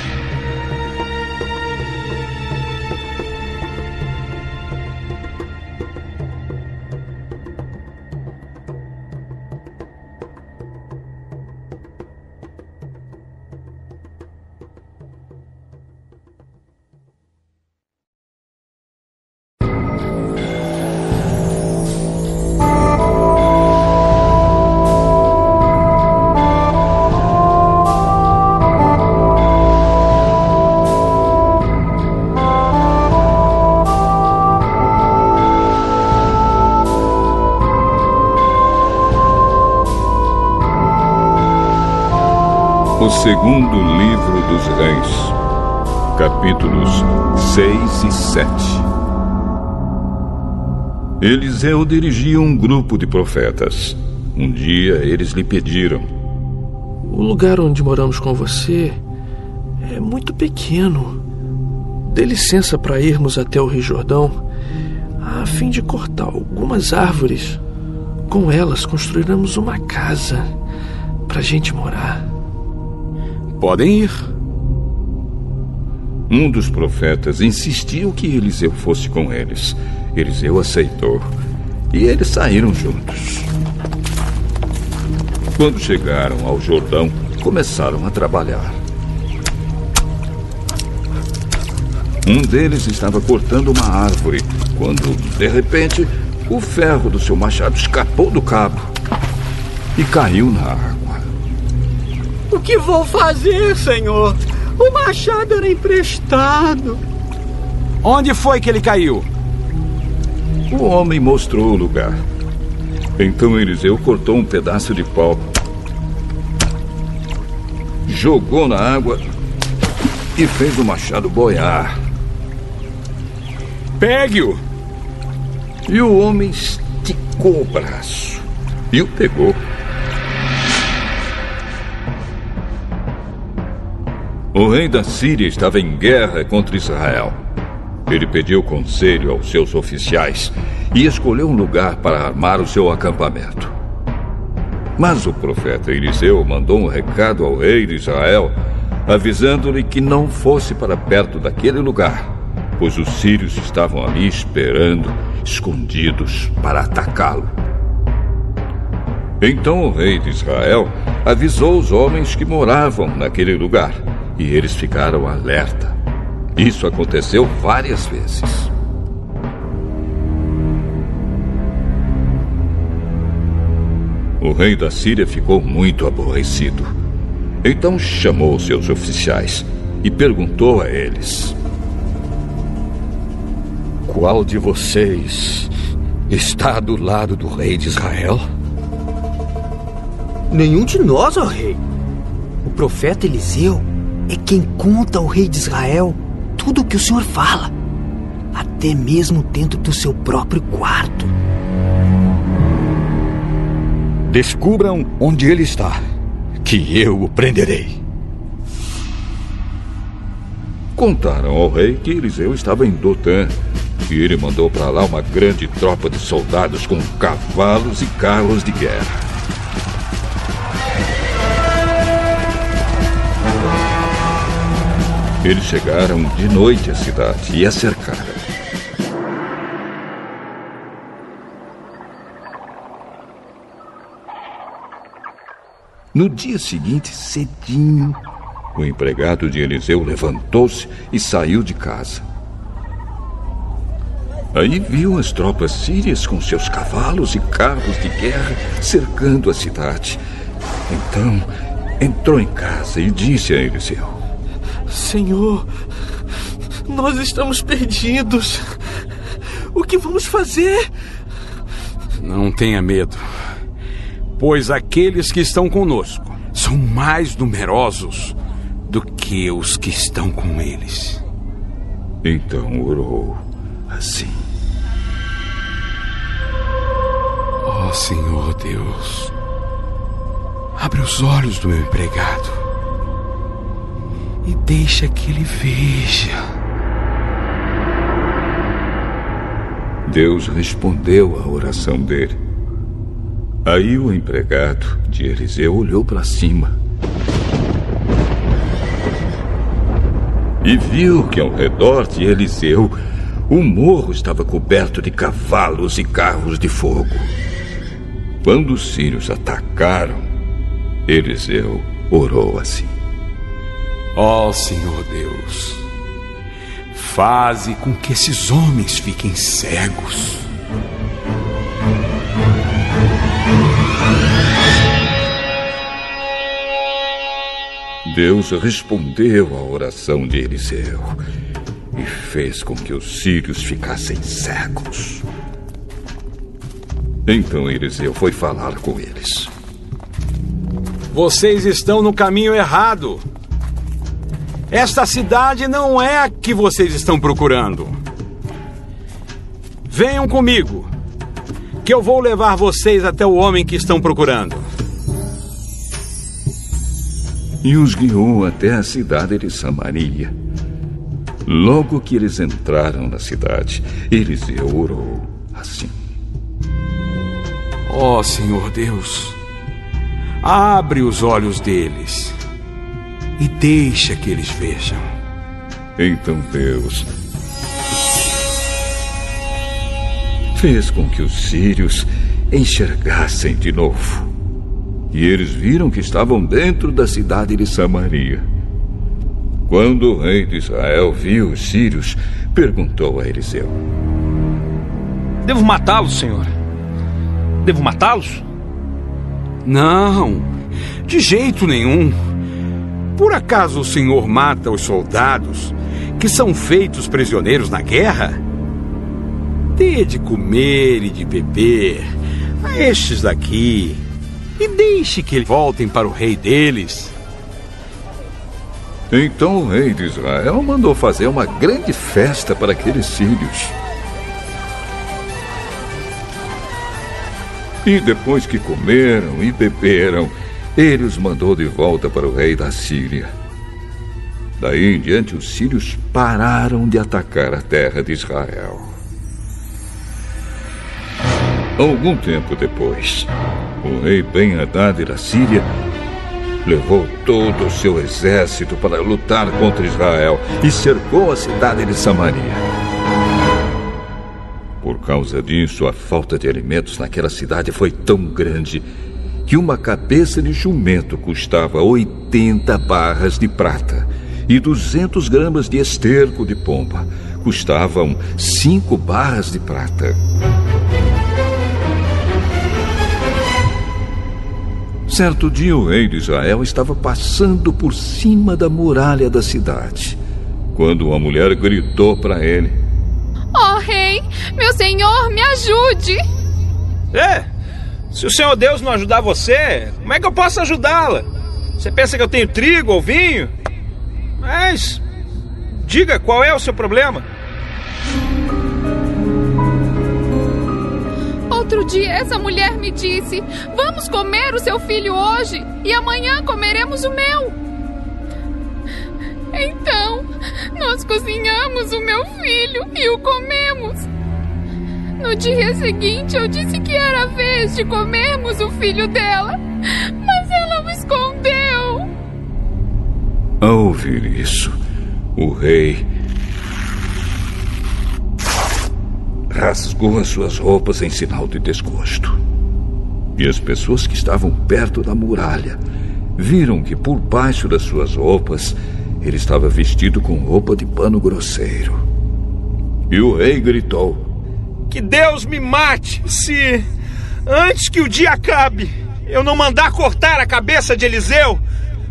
Segundo livro dos reis, capítulos 6 e 7. Eliseu dirigia um grupo de profetas. Um dia eles lhe pediram: O lugar onde moramos com você é muito pequeno. Dê licença para irmos até o Rio Jordão, a fim de cortar algumas árvores. Com elas construiremos uma casa para a gente morar. Podem ir. Um dos profetas insistiu que Eliseu fosse com eles. Eliseu aceitou e eles saíram juntos. Quando chegaram ao Jordão, começaram a trabalhar. Um deles estava cortando uma árvore quando, de repente, o ferro do seu machado escapou do cabo e caiu na água. O que vou fazer, senhor? O machado era emprestado. Onde foi que ele caiu? O homem mostrou o lugar. Então Eliseu cortou um pedaço de pau, jogou na água e fez o machado boiar. Pegue-o! E o homem esticou o braço e o pegou. O rei da Síria estava em guerra contra Israel. Ele pediu conselho aos seus oficiais e escolheu um lugar para armar o seu acampamento. Mas o profeta Eliseu mandou um recado ao rei de Israel, avisando-lhe que não fosse para perto daquele lugar, pois os sírios estavam ali esperando, escondidos, para atacá-lo. Então o rei de Israel avisou os homens que moravam naquele lugar e eles ficaram alerta. Isso aconteceu várias vezes. O rei da Síria ficou muito aborrecido. Então chamou seus oficiais e perguntou a eles: Qual de vocês está do lado do rei de Israel? Nenhum de nós, ó rei. O profeta Eliseu é quem conta ao rei de Israel tudo o que o senhor fala, até mesmo dentro do seu próprio quarto. Descubram onde ele está, que eu o prenderei. Contaram ao rei que Eliseu estava em Dotã e ele mandou para lá uma grande tropa de soldados com cavalos e carros de guerra. Eles chegaram de noite à cidade e a cercaram. No dia seguinte, cedinho, o empregado de Eliseu levantou-se e saiu de casa. Aí viu as tropas sírias com seus cavalos e carros de guerra cercando a cidade. Então entrou em casa e disse a Eliseu: Senhor, nós estamos perdidos. O que vamos fazer? Não tenha medo, pois aqueles que estão conosco são mais numerosos do que os que estão com eles. Então orou assim: Ó oh, Senhor Deus, abre os olhos do meu empregado e deixa que ele veja. Deus respondeu à oração dele. Aí o empregado de Eliseu olhou para cima e viu que ao redor de Eliseu o morro estava coberto de cavalos e carros de fogo. Quando os sírios atacaram, Eliseu orou assim: Ó oh, Senhor Deus, faze com que esses homens fiquem cegos. Deus respondeu à oração de Eliseu e fez com que os sírios ficassem cegos. Então Eliseu foi falar com eles. Vocês estão no caminho errado. Esta cidade não é a que vocês estão procurando. Venham comigo, que eu vou levar vocês até o homem que estão procurando. E os guiou até a cidade de Samaria. Logo que eles entraram na cidade, Eliseu orou assim: Ó oh, Senhor Deus, abre os olhos deles e deixa que eles vejam. Então Deus fez com que os sírios enxergassem de novo. E eles viram que estavam dentro da cidade de Samaria. Quando o rei de Israel viu os sírios, perguntou a Eliseu: Devo matá-los, senhor? Devo matá-los? Não, de jeito nenhum. Por acaso o senhor mata os soldados que são feitos prisioneiros na guerra? Dê de comer e de beber a estes daqui e deixe que eles voltem para o rei deles. Então o rei de Israel mandou fazer uma grande festa para aqueles sírios. E depois que comeram e beberam, ele os mandou de volta para o rei da Síria. Daí em diante, os sírios pararam de atacar a terra de Israel. Algum tempo depois, o rei Ben-Hadad da Síria levou todo o seu exército para lutar contra Israel e cercou a cidade de Samaria. Por causa disso, a falta de alimentos naquela cidade foi tão grande que uma cabeça de jumento custava 80 barras de prata e 200 gramas de esterco de pomba custavam 5 barras de prata. Certo dia, o rei de Israel estava passando por cima da muralha da cidade, quando uma mulher gritou para ele: Ó oh, rei, meu senhor, me ajude! É, se o Senhor Deus não ajudar você, como é que eu posso ajudá-la? Você pensa que eu tenho trigo ou vinho? Mas, diga qual é o seu problema? Outro dia, essa mulher me disse: Vamos comer o seu filho hoje e amanhã comeremos o meu. Então, nós cozinhamos o meu filho e o comemos. No dia seguinte, eu disse que era a vez de comermos o filho dela, mas ela o escondeu. Ao ouvir isso, o rei rasgou as suas roupas em sinal de desgosto. E as pessoas que estavam perto da muralha viram que por baixo das suas roupas ele estava vestido com roupa de pano grosseiro. E o rei gritou: Que Deus me mate se, antes que o dia acabe, eu não mandar cortar a cabeça de Eliseu,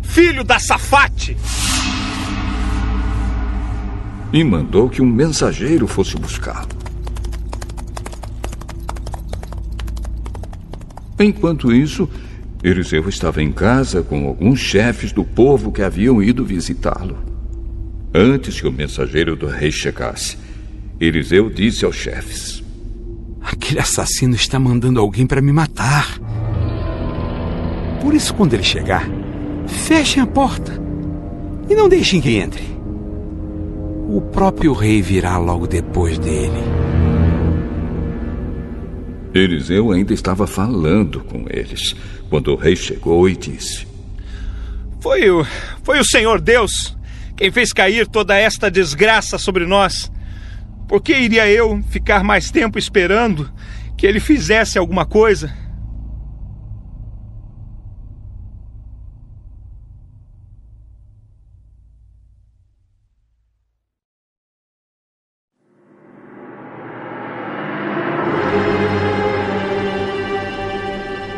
filho da Safate. E mandou que um mensageiro fosse buscá-lo. Enquanto isso, Eliseu estava em casa com alguns chefes do povo que haviam ido visitá-lo. Antes que o mensageiro do rei chegasse, Eliseu disse aos chefes: Aquele assassino está mandando alguém para me matar. Por isso, quando ele chegar, fechem a porta e não deixem que entre. O próprio rei virá logo depois dele. Eliseu ainda estava falando com eles quando o rei chegou e disse: Foi o, foi o Senhor Deus quem fez cair toda esta desgraça sobre nós. Por que iria eu ficar mais tempo esperando que ele fizesse alguma coisa?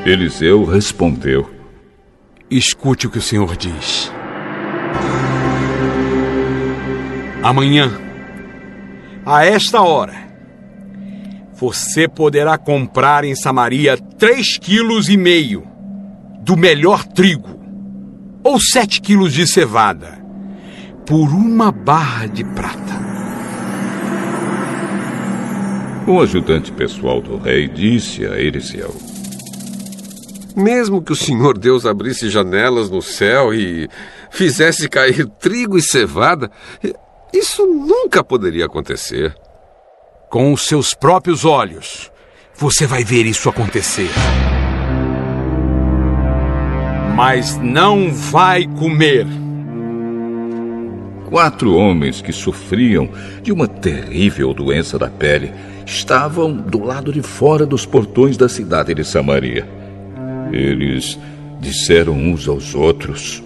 Eliseu respondeu: Escute o que o Senhor diz. Amanhã, a esta hora, você poderá comprar em Samaria três quilos e meio do melhor trigo, ou sete quilos de cevada, por uma barra de prata. O ajudante pessoal do rei disse a Eliseu: Mesmo que o Senhor Deus abrisse janelas no céu e fizesse cair trigo e cevada, isso nunca poderia acontecer. Com os seus próprios olhos, você vai ver isso acontecer. Mas não vai comer. Quatro homens que sofriam de uma terrível doença da pele estavam do lado de fora dos portões da cidade de Samaria. Eles disseram uns aos outros: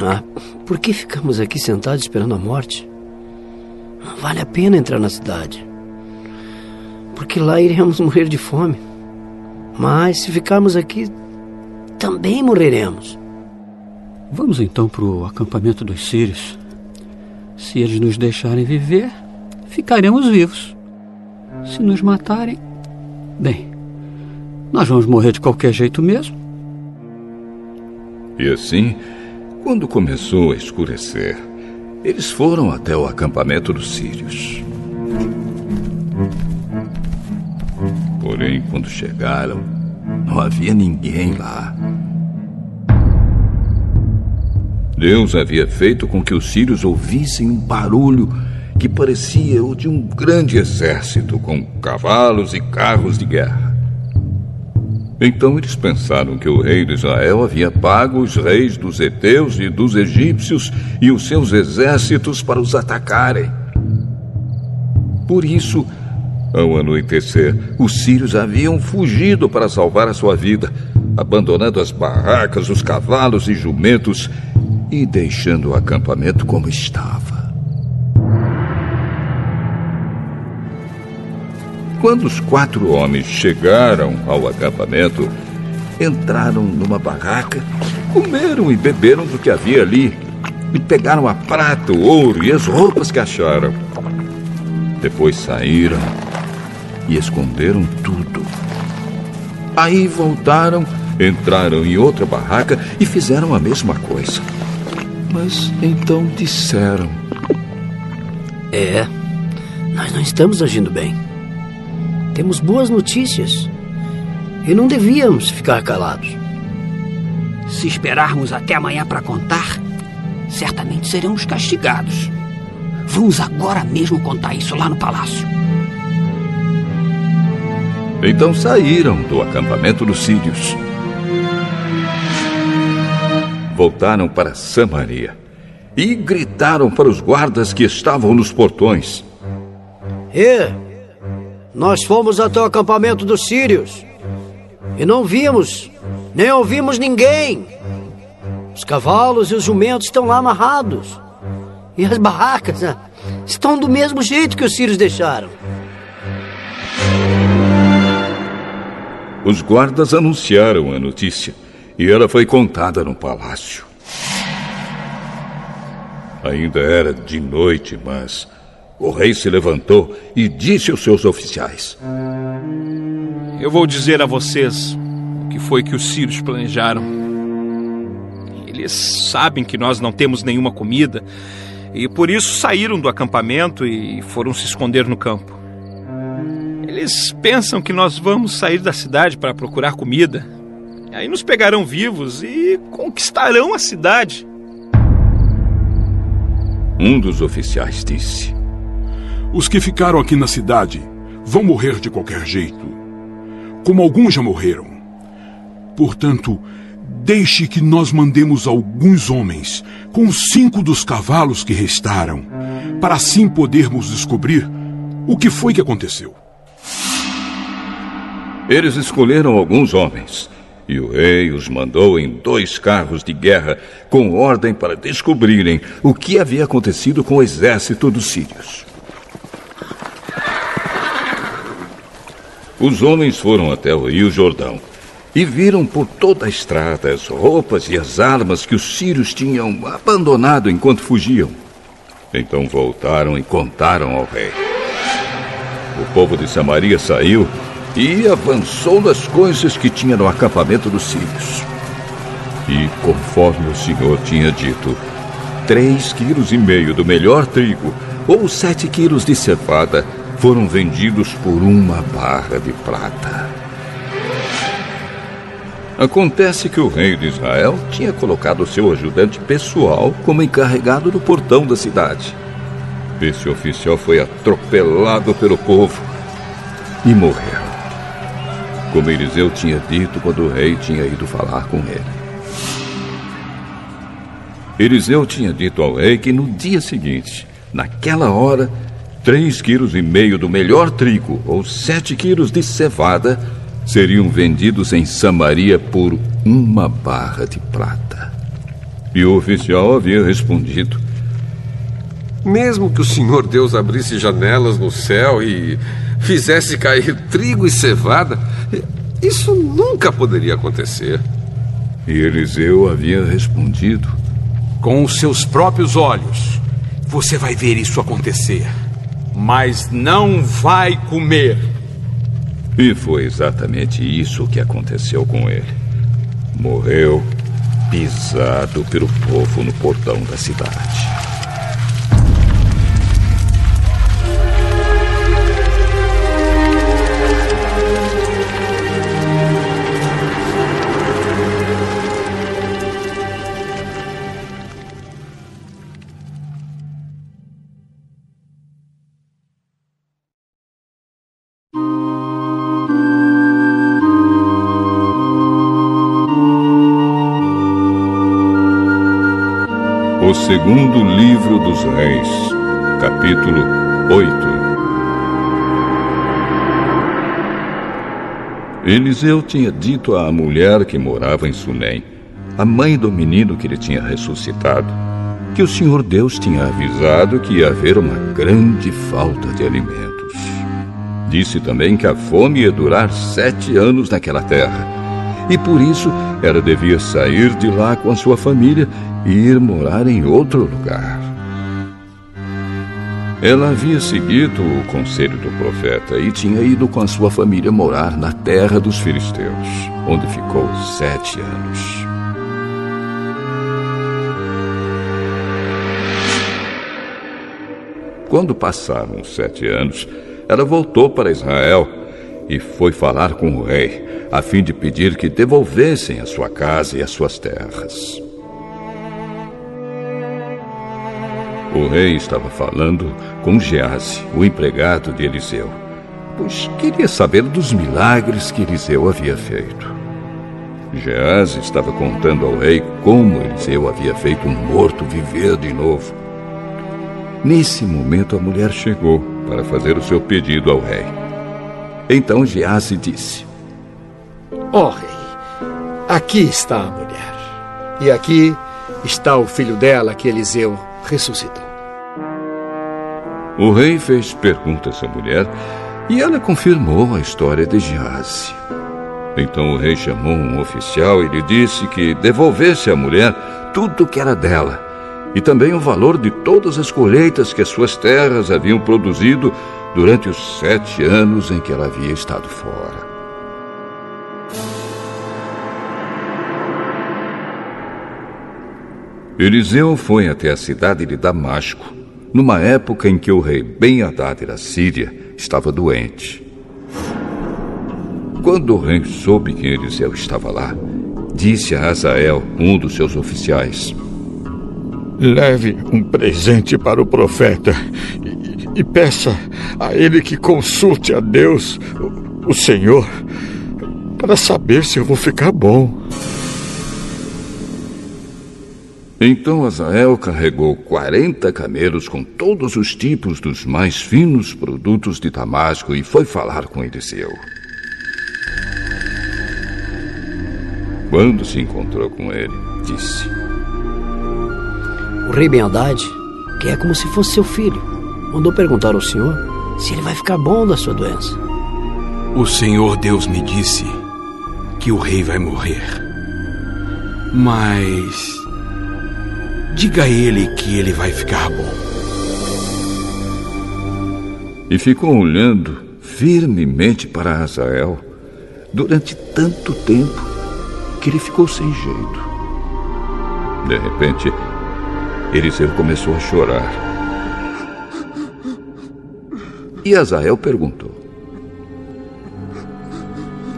Ah, por que ficamos aqui sentados esperando a morte? Não vale a pena entrar na cidade. Porque lá iremos <laughs> morrer de fome. Mas se ficarmos aqui, também morreremos. Vamos então para o acampamento dos sírios. Se eles nos deixarem viver, ficaremos vivos. Se nos matarem, bem, nós vamos morrer de qualquer jeito mesmo. E assim, quando começou a escurecer, eles foram até o acampamento dos sírios. Porém, quando chegaram, não havia ninguém lá. Deus havia feito com que os sírios ouvissem um barulho que parecia o de um grande exército com cavalos e carros de guerra. Então eles pensaram que o rei de Israel havia pago os reis dos heteus e dos egípcios e os seus exércitos para os atacarem. Por isso, ao anoitecer, os sírios haviam fugido para salvar a sua vida, abandonando as barracas, os cavalos e jumentos e deixando o acampamento como estava. Quando os quatro homens chegaram ao acampamento, entraram numa barraca, comeram e beberam do que havia ali, e pegaram a prata, o ouro e as roupas que acharam. Depois saíram e esconderam tudo. Aí voltaram, entraram em outra barraca e fizeram a mesma coisa. Mas então disseram: É, nós não estamos agindo bem. Temos boas notícias. E não devíamos ficar calados. Se esperarmos até amanhã para contar, certamente seremos castigados. Vamos agora mesmo contar isso lá no palácio. Então saíram do acampamento dos sírios. Voltaram para Samaria e gritaram para os guardas que estavam nos portões: E nós fomos até o acampamento dos sírios e não vimos, nem ouvimos ninguém. Os cavalos e os jumentos estão lá amarrados. E as barracas né, estão do mesmo jeito que os sírios deixaram. Os guardas anunciaram a notícia e ela foi contada no palácio. Ainda era de noite, mas o rei se levantou e disse aos seus oficiais: Eu vou dizer a vocês o que foi que os sírios planejaram. Eles sabem que nós não temos nenhuma comida e por isso saíram do acampamento e foram se esconder no campo. Eles pensam que nós vamos sair da cidade para procurar comida. Aí nos pegarão vivos e conquistarão a cidade. Um dos oficiais disse: Os que ficaram aqui na cidade vão morrer de qualquer jeito, como alguns já morreram. Portanto, deixe que nós mandemos alguns homens com cinco dos cavalos que restaram, para assim podermos descobrir o que foi que aconteceu. Eles escolheram alguns homens e o rei os mandou em dois carros de guerra com ordem para descobrirem o que havia acontecido com o exército dos sírios. Os homens foram até o Rio Jordão e viram por toda a estrada as roupas e as armas que os sírios tinham abandonado enquanto fugiam. Então voltaram e contaram ao rei. O povo de Samaria saiu e avançou nas coisas que tinha no acampamento dos sírios. E, conforme o Senhor tinha dito, três quilos e meio do melhor trigo ou sete quilos de cevada foram vendidos por uma barra de prata. Acontece que o rei de Israel tinha colocado seu ajudante pessoal como encarregado do portão da cidade. Esse oficial foi atropelado pelo povo e morreu. Como Eliseu tinha dito quando o rei tinha ido falar com ele. Eliseu tinha dito ao rei que no dia seguinte, naquela hora, três quilos e meio do melhor trigo ou sete quilos de cevada seriam vendidos em Samaria por uma barra de prata. E o oficial havia respondido: Mesmo que o Senhor Deus abrisse janelas no céu e fizesse cair trigo e cevada, isso nunca poderia acontecer. E Eliseu havia respondido: Com os seus próprios olhos, você vai ver isso acontecer, mas não vai comer. E foi exatamente isso que aconteceu com ele. Morreu pisado pelo povo no portão da cidade. Segundo livro dos Reis, capítulo 8. Eliseu tinha dito à mulher que morava em Sunem, a mãe do menino que ele tinha ressuscitado, que o Senhor Deus tinha avisado que ia haver uma grande falta de alimentos. Disse também que a fome ia durar sete anos naquela terra, e por isso ela devia sair de lá com a sua família e ir morar em outro lugar. Ela havia seguido o conselho do profeta e tinha ido com a sua família morar na terra dos filisteus, onde ficou sete anos. Quando passaram sete anos, ela voltou para Israel e foi falar com o rei, a fim de pedir que devolvessem a sua casa e as suas terras. O rei estava falando com Gease, o empregado de Eliseu, pois queria saber dos milagres que Eliseu havia feito. Gease estava contando ao rei como Eliseu havia feito um morto viver de novo. Nesse momento, a mulher chegou para fazer o seu pedido ao rei. Então Gease disse: Ó oh, rei, aqui está a mulher. E aqui está o filho dela que Eliseu ressuscitou. O rei fez perguntas à mulher e ela confirmou a história de Gease. Então o rei chamou um oficial e lhe disse que devolvesse à mulher tudo que era dela e também o valor de todas as colheitas que as suas terras haviam produzido durante os sete anos em que ela havia estado fora. Eliseu foi até a cidade de Damasco, numa época em que o rei Ben-Hadad da Síria estava doente. Quando o rei soube que Eliseu estava lá, disse a Azael, um dos seus oficiais: Leve um presente para o profeta e, e peça a ele que consulte a Deus, o, o Senhor, para saber se eu vou ficar bom. Então Azael carregou quarenta camelos com todos os tipos dos mais finos produtos de Damasco e foi falar com Eliseu. Quando se encontrou com ele, disse: O rei Ben-Hadad, que é como se fosse seu filho, mandou perguntar ao senhor se ele vai ficar bom da sua doença. O Senhor Deus me disse que o rei vai morrer. Mas Diga a ele que ele vai ficar bom. E ficou olhando firmemente para Azael durante tanto tempo que ele ficou sem jeito De repente, Eliseu começou a chorar. E Azael perguntou: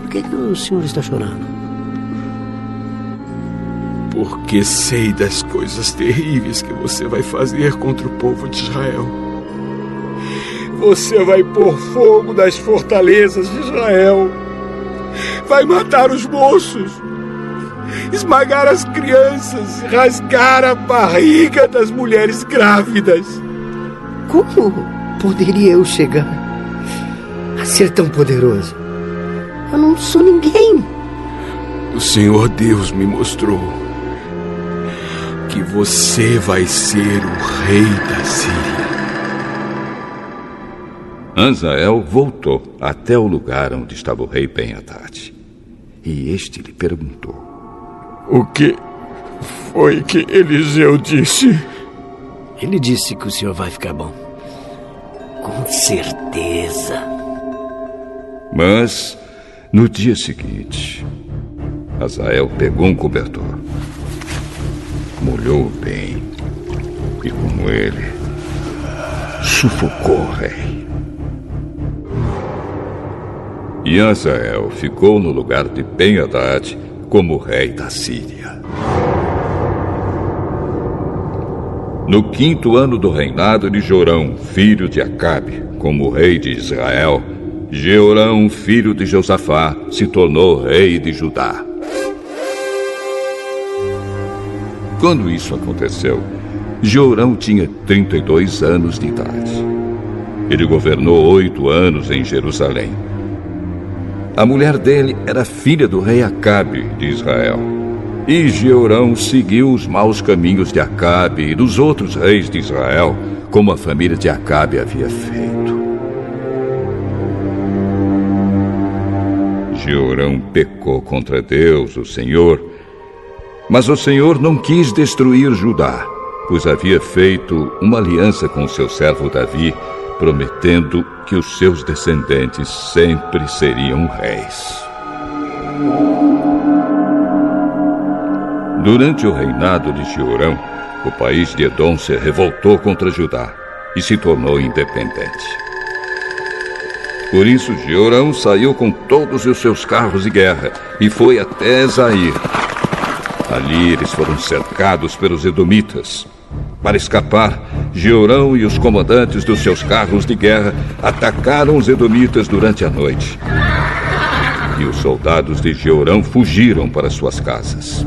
Por que, que o senhor está chorando? Porque sei das coisas terríveis que você vai fazer contra o povo de Israel. Você vai pôr fogo nas fortalezas de Israel. Vai matar os moços esmagar as crianças, rasgar a barriga das mulheres grávidas. Como poderia eu chegar a ser tão poderoso? Eu não sou ninguém. O Senhor Deus me mostrou que você vai ser o rei da Síria. Anzael voltou até o lugar onde estava o rei Ben-Hadad. E este lhe perguntou: o que foi que Eliseu disse? Ele disse que o senhor vai ficar bom. Com certeza. Mas, no dia seguinte, Azael pegou um cobertor, molhou bem e, como ele, sufocou o rei. Azael ficou no lugar de Ben-Hadad como rei da Síria. No quinto ano do reinado de Jorão, filho de Acabe, como rei de Israel, Jeorão, filho de Josafá, se tornou rei de Judá. Quando isso aconteceu, Jeorão tinha 32 anos de idade. Ele governou oito anos em Jerusalém. A mulher dele era filha do rei Acabe de Israel. E Jeorão seguiu os maus caminhos de Acabe e dos outros reis de Israel, como a família de Acabe havia feito. Jeorão pecou contra Deus, o Senhor, mas o Senhor não quis destruir Judá, pois havia feito uma aliança com seu servo Davi, prometendo que os seus descendentes sempre seriam reis. Durante o reinado de Jeorão, o país de Edom se revoltou contra Judá e se tornou independente. Por isso, Jeorão saiu com todos os seus carros de guerra e foi até Zair. Ali eles foram cercados pelos edomitas. Para escapar, Jeorão e os comandantes dos seus carros de guerra atacaram os edomitas durante a noite. E os soldados de Jeorão fugiram para suas casas.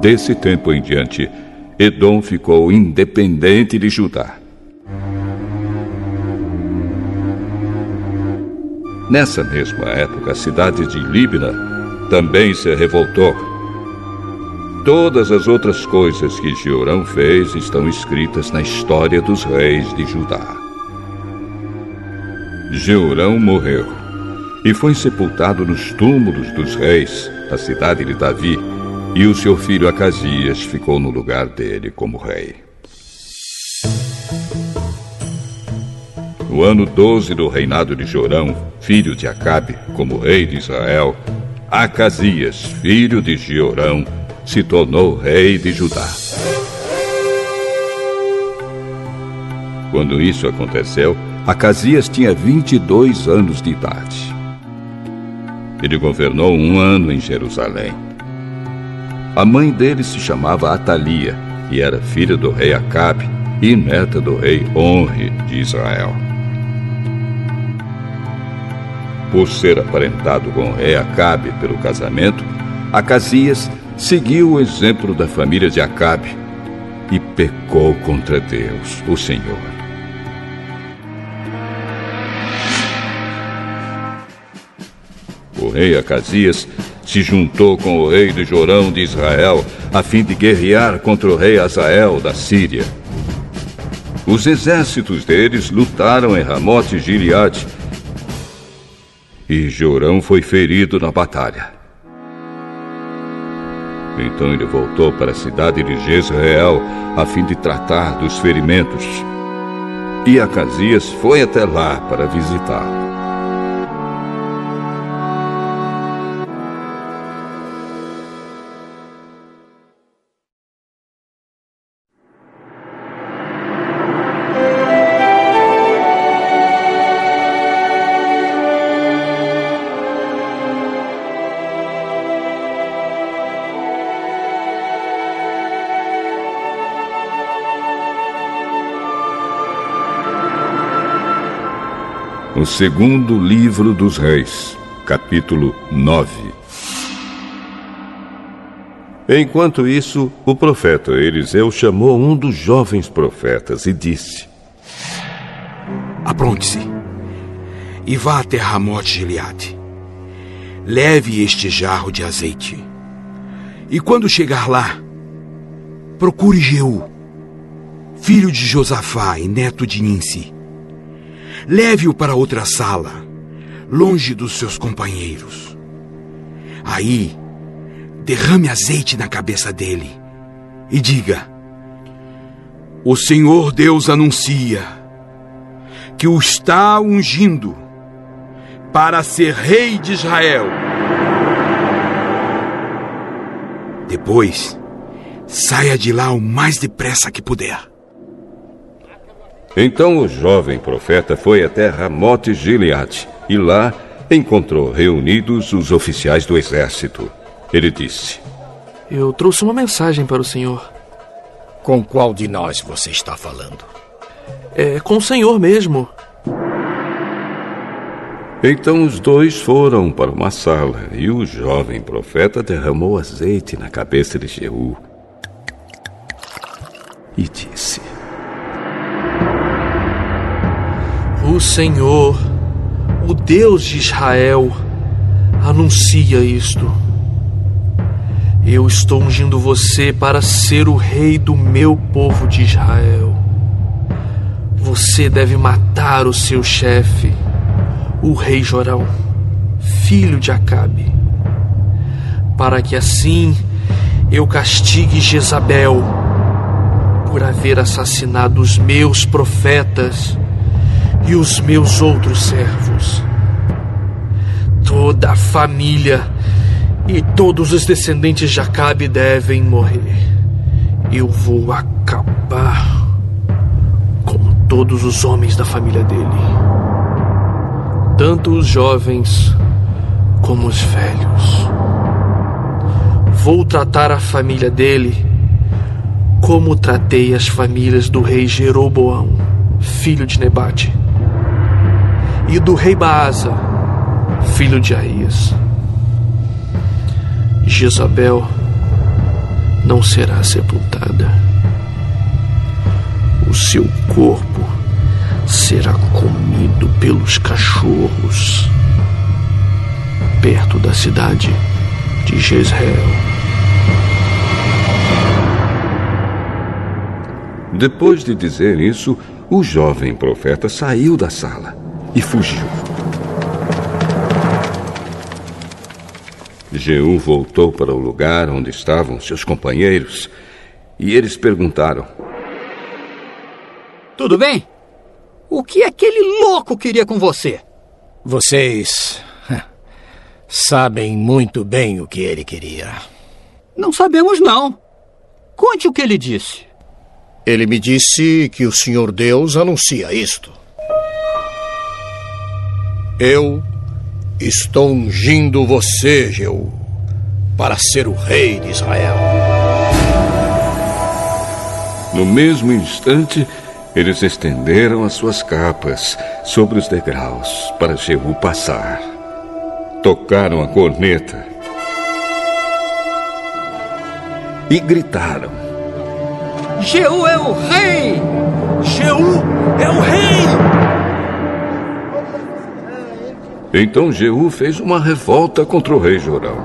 Desse tempo em diante, Edom ficou independente de Judá. Nessa mesma época, a cidade de Líbina também se revoltou Todas as outras coisas que Jeorão fez estão escritas na história dos reis de Judá. Jeorão morreu e foi sepultado nos túmulos dos reis, na cidade de Davi, e o seu filho Acasias ficou no lugar dele como rei. No ano 12 do reinado de Jorão, filho de Acabe, como rei de Israel, Acasias, filho de Jeorão, se tornou rei de Judá. Quando isso aconteceu, Acasias tinha 22 anos de idade. Ele governou um ano em Jerusalém. A mãe dele se chamava Atalia e era filha do rei Acabe e neta do rei Honre de Israel. Por ser aparentado com rei Acabe pelo casamento, Acasias seguiu o exemplo da família de Acabe e pecou contra Deus, o Senhor. O rei Acasias se juntou com o rei de Jorão de Israel a fim de guerrear contra o rei Azael da Síria. Os exércitos deles lutaram em Ramote Gileade e Jorão foi ferido na batalha. Então ele voltou para a cidade de Jezreel a fim de tratar dos ferimentos. E Acasias foi até lá para visitá-lo. O segundo livro dos Reis, capítulo 9. Enquanto isso, o profeta Eliseu chamou um dos jovens profetas e disse: Apronte-se e vá até Ramote Gileade. Leve este jarro de azeite. E quando chegar lá, procure Jeú, filho de Josafá e neto de Ninsi. Leve-o para outra sala, longe dos seus companheiros. Aí, derrame azeite na cabeça dele e diga: O Senhor Deus anuncia que o está ungindo para ser rei de Israel. Depois, saia de lá o mais depressa que puder. Então o jovem profeta foi até Ramote Gileade e lá encontrou reunidos os oficiais do exército. Ele disse: Eu trouxe uma mensagem para o senhor. Com qual de nós você está falando? É com o senhor mesmo. Então os dois foram para uma sala e o jovem profeta derramou azeite na cabeça de Jeú e disse: O Senhor, o Deus de Israel, anuncia isto. Eu estou ungindo você para ser o rei do meu povo de Israel. Você deve matar o seu chefe, o rei Jorão, filho de Acabe, para que assim eu castigue Jezabel por haver assassinado os meus profetas e os meus outros servos. Toda a família e todos os descendentes de Acabe devem morrer. Eu vou acabar com todos os homens da família dele. Tanto os jovens como os velhos. Vou tratar a família dele como tratei as famílias do rei Jeroboão, filho de Nebate e do rei Baasa, filho de Aías. Jezabel não será sepultada. O seu corpo será comido pelos cachorros perto da cidade de Jezreel. Depois de dizer isso, o jovem profeta saiu da sala e fugiu. Jeú voltou para o lugar onde estavam seus companheiros e eles perguntaram: Tudo bem? O que aquele louco queria com você? Vocês sabem muito bem o que ele queria. Não sabemos, não. Conte o que ele disse. Ele me disse que o Senhor Deus anuncia isto. Eu estou ungindo você, Jeú, para ser o rei de Israel. No mesmo instante, eles estenderam as suas capas sobre os degraus para Jeú passar. Tocaram a corneta e gritaram: Jeú é o rei! Jeú é o rei! Então Jeú fez uma revolta contra o rei Jorão.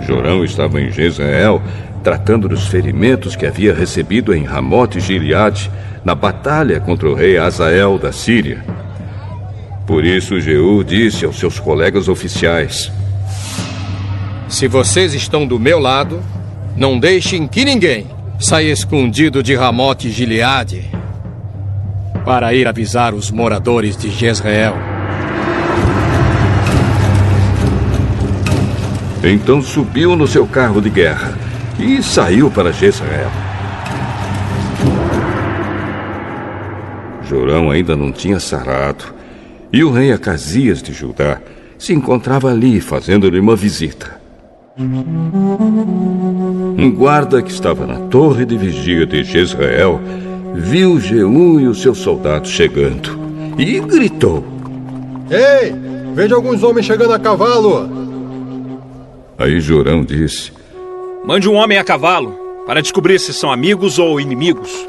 Jorão estava em Jezreel tratando dos ferimentos que havia recebido em Ramote Gileade na batalha contra o rei Azael da Síria. Por isso Jeú disse aos seus colegas oficiais: Se vocês estão do meu lado, não deixem que ninguém saia escondido de Ramote Gileade para ir avisar os moradores de Jezreel. Então subiu no seu carro de guerra e saiu para Jezreel. Jorão ainda não tinha sarado e o rei Acasias de Judá se encontrava ali fazendo-lhe uma visita. Um guarda que estava na torre de vigia de Jezreel viu Jeú e os seus soldados chegando e gritou: Ei, veja alguns homens chegando a cavalo. Aí Jorão disse: Mande um homem a cavalo para descobrir se são amigos ou inimigos.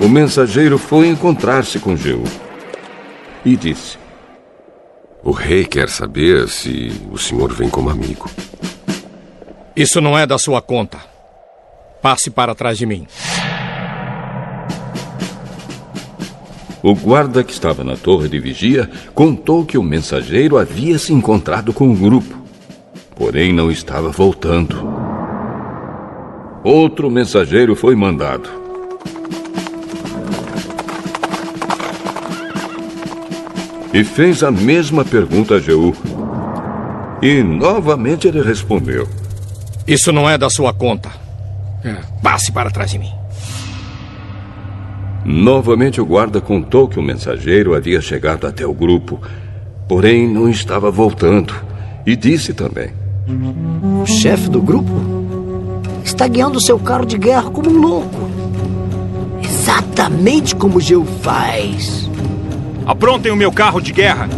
O mensageiro foi encontrar-se com Jeú e disse: O rei quer saber se o senhor vem como amigo. Isso não é da sua conta. Passe para trás de mim. O guarda que estava na torre de vigia contou que o mensageiro havia se encontrado com o grupo, porém não estava voltando. Outro mensageiro foi mandado. E fez a mesma pergunta a Jeú. E novamente ele respondeu: Isso não é da sua conta. Passe para trás de mim. Novamente o guarda contou que o mensageiro havia chegado até o grupo, porém não estava voltando. E disse também: O chefe do grupo está guiando seu carro de guerra como um louco. Exatamente como Geu faz. Aprontem o meu carro de guerra.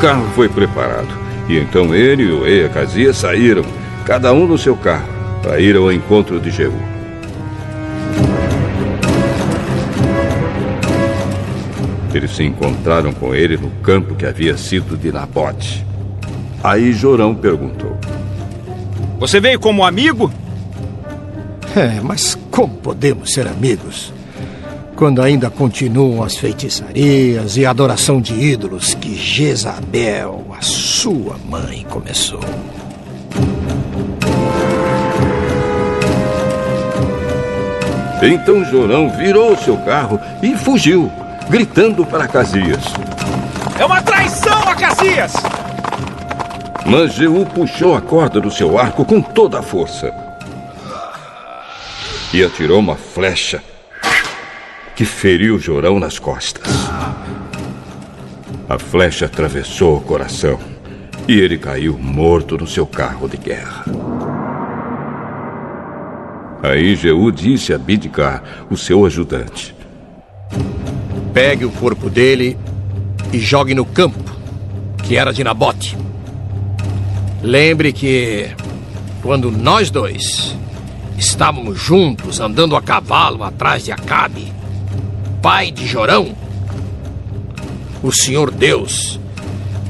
Carro foi preparado. E então ele e o rei Acasias saíram, cada um no seu carro, para ir ao encontro de Jeú. Eles se encontraram com ele no campo que havia sido de Nabote. Aí Jorão perguntou: Você veio como amigo? É, mas como podemos ser amigos? Quando ainda continuam as feitiçarias e a adoração de ídolos que Jezabel, a sua mãe, começou. Então Jorão virou seu carro e fugiu, gritando para Casias. É uma traição, Acasias! Mas Jeú puxou a corda do seu arco com toda a força. E atirou uma flecha que feriu Jorão nas costas. A flecha atravessou o coração e ele caiu morto no seu carro de guerra. Aí Jeú disse a Bidkar, o seu ajudante: Pegue o corpo dele e jogue no campo, que era de Nabote. Lembre que, quando nós dois estávamos juntos andando a cavalo atrás de Acabe, pai de Jorão, o Senhor Deus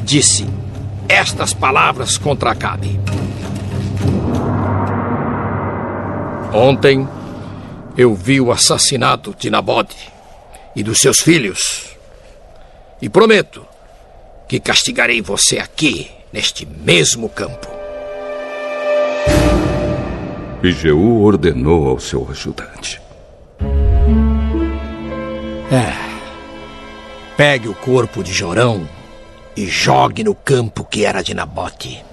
disse estas palavras contra Acabe. Ontem eu vi o assassinato de Nabote e dos seus filhos. E prometo que castigarei você aqui, neste mesmo campo. E Jeú ordenou ao seu ajudante: É. Pegue o corpo de Jorão e jogue no campo que era de Nabote.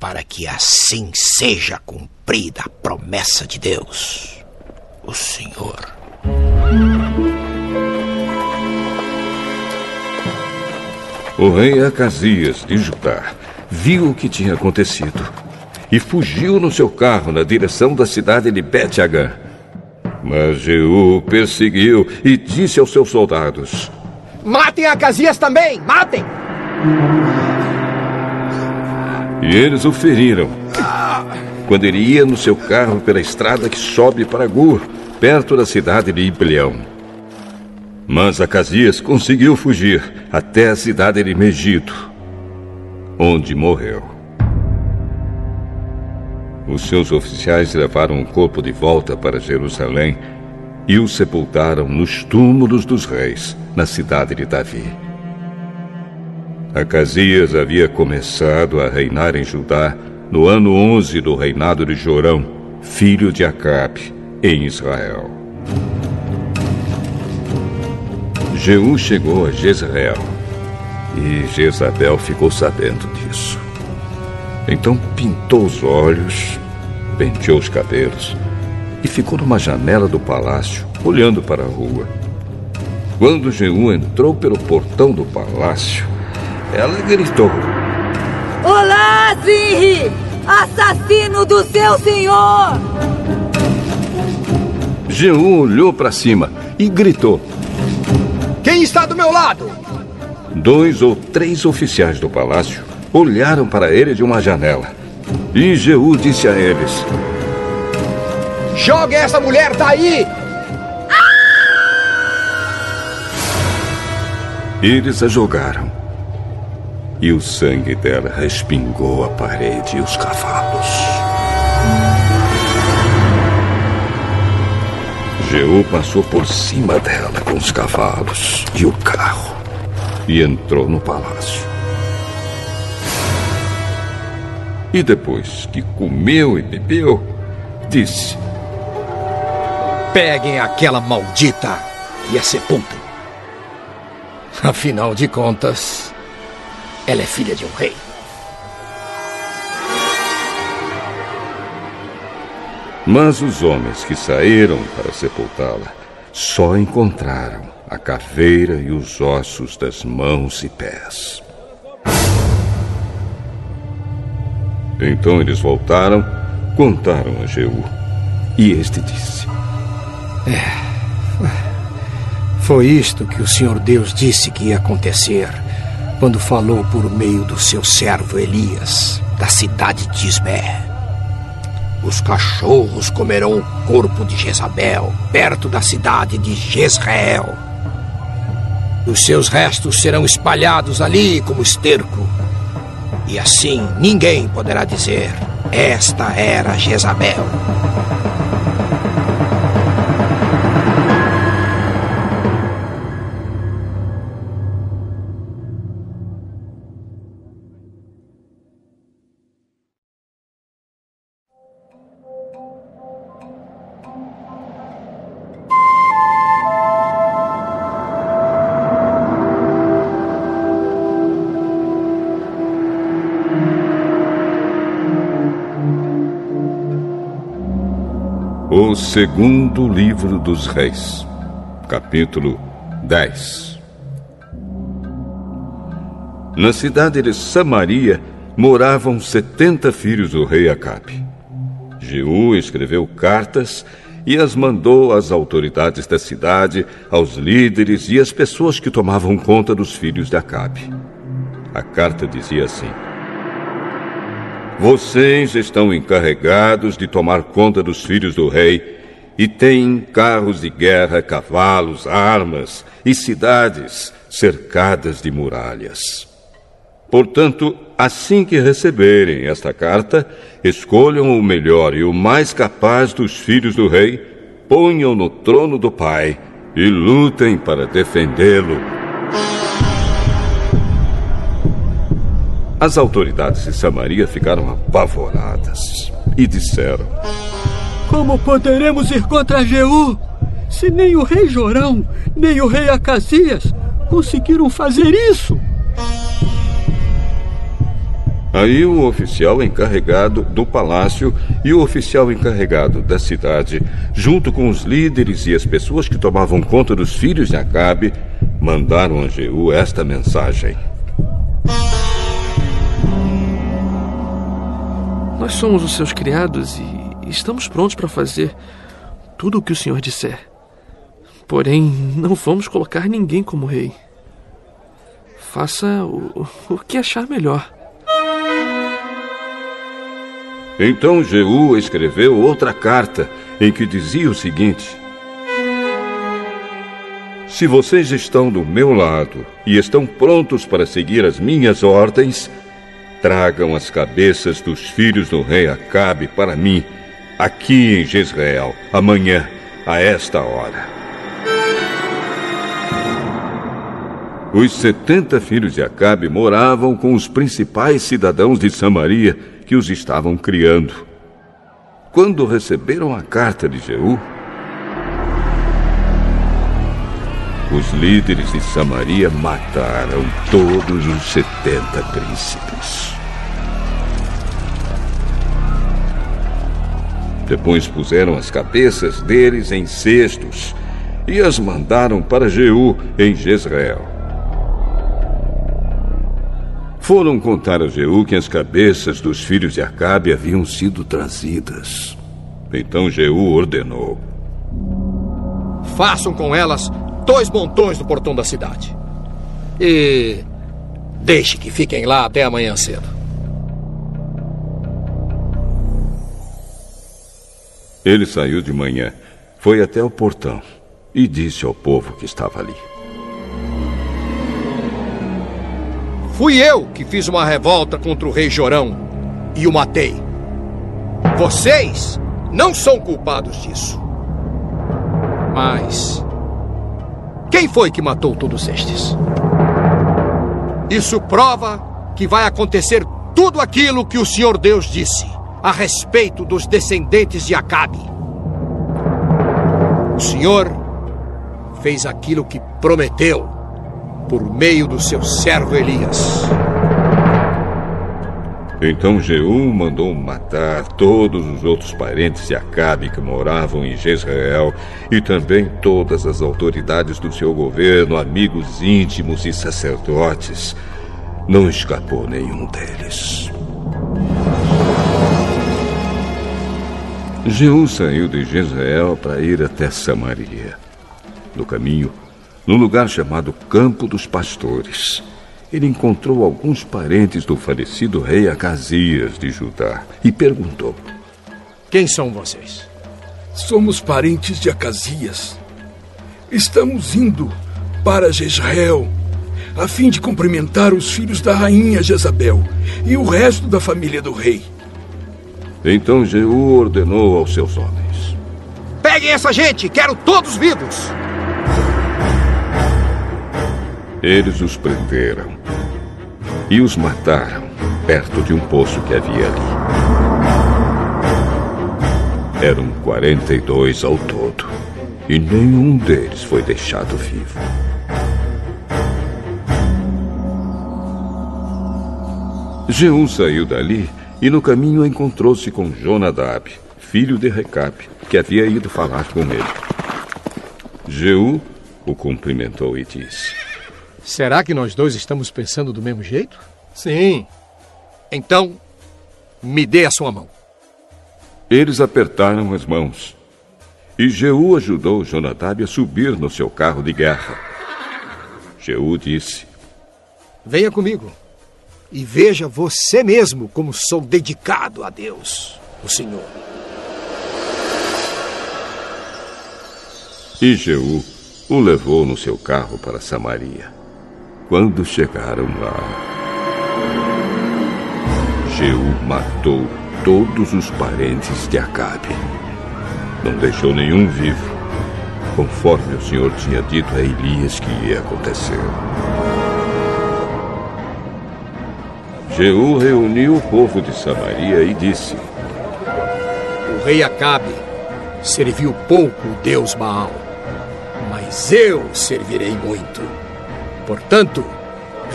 Para que assim seja cumprida a promessa de Deus, o Senhor. O rei Acasias de Judá viu o que tinha acontecido e fugiu no seu carro na direção da cidade de Bet-Agã. Mas Jeú perseguiu e disse aos seus soldados: Matem Acasias também! Matem! E eles o feriram. Quando ele ia no seu carro pela estrada que sobe para Gur, perto da cidade de Ibleão. Mas Acasias conseguiu fugir até a cidade de Megiddo, onde morreu. Os seus oficiais levaram o corpo de volta para Jerusalém e o sepultaram nos túmulos dos reis, na cidade de Davi. Acasias havia começado a reinar em Judá no ano 11 do reinado de Jorão, filho de Acabe, em Israel. Jeú chegou a Jezreel e Jezabel ficou sabendo disso. Então pintou os olhos, penteou os cabelos e ficou numa janela do palácio, olhando para a rua. Quando Jeú entrou pelo portão do palácio, ela gritou: Olá, Zinri! Assassino do seu senhor! Jeú olhou para cima e gritou: Quem está do meu lado? Dois ou três oficiais do palácio olharam para ele de uma janela. E Jeú disse a eles: Jogue essa mulher daí! Eles a jogaram. E o sangue dela respingou a parede e os cavalos. Jeú passou por cima dela com os cavalos e o carro e entrou no palácio. E depois que comeu e bebeu, disse: Peguem aquela maldita e a sepultem. Afinal de contas, ela é filha de um rei. Mas os homens que saíram para sepultá-la só encontraram a caveira e os ossos das mãos e pés. Então eles voltaram, contaram a Jeú. E este disse: É. Foi isto que o Senhor Deus disse que ia acontecer quando falou por meio do seu servo Elias, da cidade de Ismé. Os cachorros comerão o corpo de Jezabel, perto da cidade de Jezreel. Os seus restos serão espalhados ali como esterco. E assim ninguém poderá dizer: Esta era Jezabel. Segundo livro dos Reis, capítulo 10. Na cidade de Samaria moravam setenta filhos do rei Acabe. Jeú escreveu cartas e as mandou às autoridades da cidade, aos líderes e às pessoas que tomavam conta dos filhos de Acabe. A carta dizia assim: vocês estão encarregados de tomar conta dos filhos do rei e têm carros de guerra, cavalos, armas e cidades cercadas de muralhas. Portanto, assim que receberem esta carta, escolham o melhor e o mais capaz dos filhos do rei, ponham no trono do pai e lutem para defendê-lo As autoridades de Samaria ficaram apavoradas e disseram: Como poderemos ir contra Jeú se nem o rei Jorão, nem o rei Acasias conseguiram fazer isso? Aí o oficial encarregado do palácio e o oficial encarregado da cidade, junto com os líderes e as pessoas que tomavam conta dos filhos de Acabe, mandaram a Jeú esta mensagem. Nós somos os seus criados e estamos prontos para fazer tudo o que o senhor disser. Porém, não vamos colocar ninguém como rei. Faça o, o que achar melhor. Então Jeú escreveu outra carta em que dizia o seguinte: Se vocês estão do meu lado e estão prontos para seguir as minhas ordens, tragam as cabeças dos filhos do rei Acabe para mim, aqui em Jezreel, amanhã, a esta hora. Os setenta filhos de Acabe moravam com os principais cidadãos de Samaria que os estavam criando. Quando receberam a carta de Jeú, os líderes de Samaria mataram todos os setenta príncipes. Depois puseram as cabeças deles em cestos e as mandaram para Jeú, em Jezreel. Foram contar a Jeú que as cabeças dos filhos de Acabe haviam sido trazidas. Então Jeú ordenou: Façam com elas dois montões no portão da cidade. E deixe que fiquem lá até amanhã cedo. Ele saiu de manhã, foi até o portão e disse ao povo que estava ali: Fui eu que fiz uma revolta contra o rei Jorão e o matei. Vocês não são culpados disso. Mas quem foi que matou todos estes? Isso prova que vai acontecer tudo aquilo que o Senhor Deus disse a respeito dos descendentes de Acabe. O Senhor fez aquilo que prometeu por meio do seu servo Elias. Então Jeú mandou matar todos os outros parentes de Acabe que moravam em Jezreel e também todas as autoridades do seu governo, amigos íntimos e sacerdotes. Não escapou nenhum deles. Jeú saiu de Jezreel para ir até Samaria. No caminho, num lugar chamado Campo dos Pastores, ele encontrou alguns parentes do falecido rei Acasias de Judá e perguntou: Quem são vocês? Somos parentes de Acasias. Estamos indo para Jezreel a fim de cumprimentar os filhos da rainha Jezabel e o resto da família do rei. Então Jeú ordenou aos seus homens: Peguem essa gente, quero todos vivos! Eles os prenderam e os mataram perto de um poço que havia ali. Eram 42 ao todo e nenhum deles foi deixado vivo. Jeú saiu dali e no caminho encontrou-se com Jonadab, filho de Recabe, que havia ido falar com ele. Jeú o cumprimentou e disse: Será que nós dois estamos pensando do mesmo jeito? Sim. Então, me dê a sua mão. Eles apertaram as mãos. E Jeú ajudou Jonadab a subir no seu carro de guerra. Jeú disse: Venha comigo e veja você mesmo como sou dedicado a Deus, o Senhor. E Jeú o levou no seu carro para Samaria. Quando chegaram lá, Jeú matou todos os parentes de Acabe. Não deixou nenhum vivo, conforme o Senhor tinha dito a Elias que ia acontecer. Jeú reuniu o povo de Samaria e disse: O rei Acabe serviu pouco o Deus Baal, mas eu servirei muito. Portanto,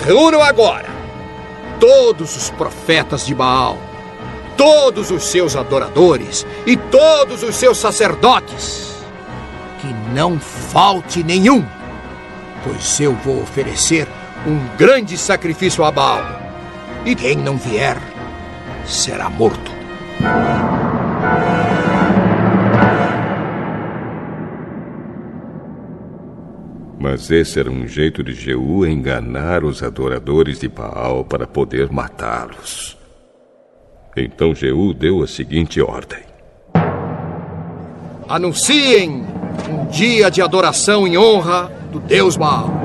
reúnam agora todos os profetas de Baal, todos os seus adoradores e todos os seus sacerdotes. Que não falte nenhum, pois eu vou oferecer um grande sacrifício a Baal. E quem não vier será morto. Mas esse era um jeito de Jeú enganar os adoradores de Baal para poder matá-los. Então Jeú deu a seguinte ordem: Anunciem um dia de adoração em honra do Deus Baal.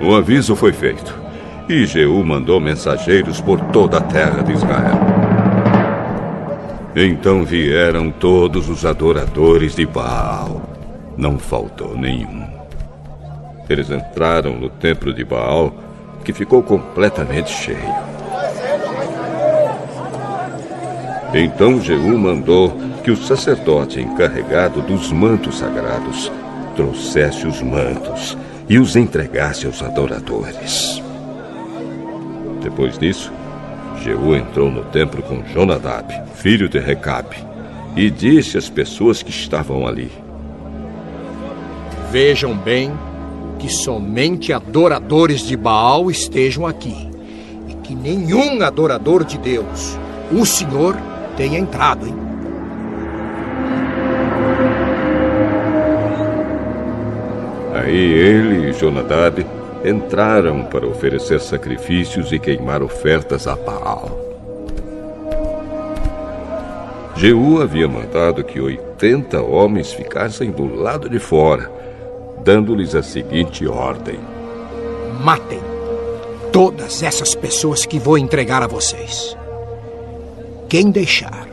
O aviso foi feito e Jeú mandou mensageiros por toda a terra de Israel. Então vieram todos os adoradores de Baal. Não faltou nenhum. Eles entraram no templo de Baal, que ficou completamente cheio. Então Jeú mandou que o sacerdote encarregado dos mantos sagrados trouxesse os mantos e os entregasse aos adoradores. Depois disso, Jeú entrou no templo com Jonadab, filho de Recabe, e disse às pessoas que estavam ali: Vejam bem que somente adoradores de Baal estejam aqui e que nenhum adorador de Deus, o Senhor, tenha entrado, hein? Aí ele e Jonadab entraram para oferecer sacrifícios e queimar ofertas a Baal. Jeú havia mandado que 80 homens ficassem do lado de fora, dando-lhes a seguinte ordem: Matem todas essas pessoas que vou entregar a vocês. Quem deixar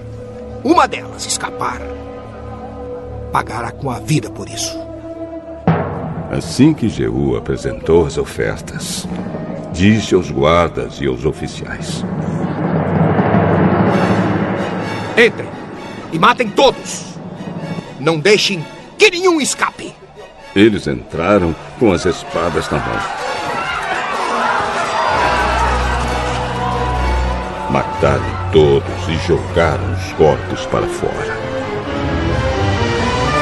uma delas escapar, pagará com a vida por isso. Assim que Jeú apresentou as ofertas, disse aos guardas e aos oficiais: Entrem e matem todos. Não deixem que nenhum escape. Eles entraram com as espadas na mão. Mataram todos e jogaram os corpos para fora.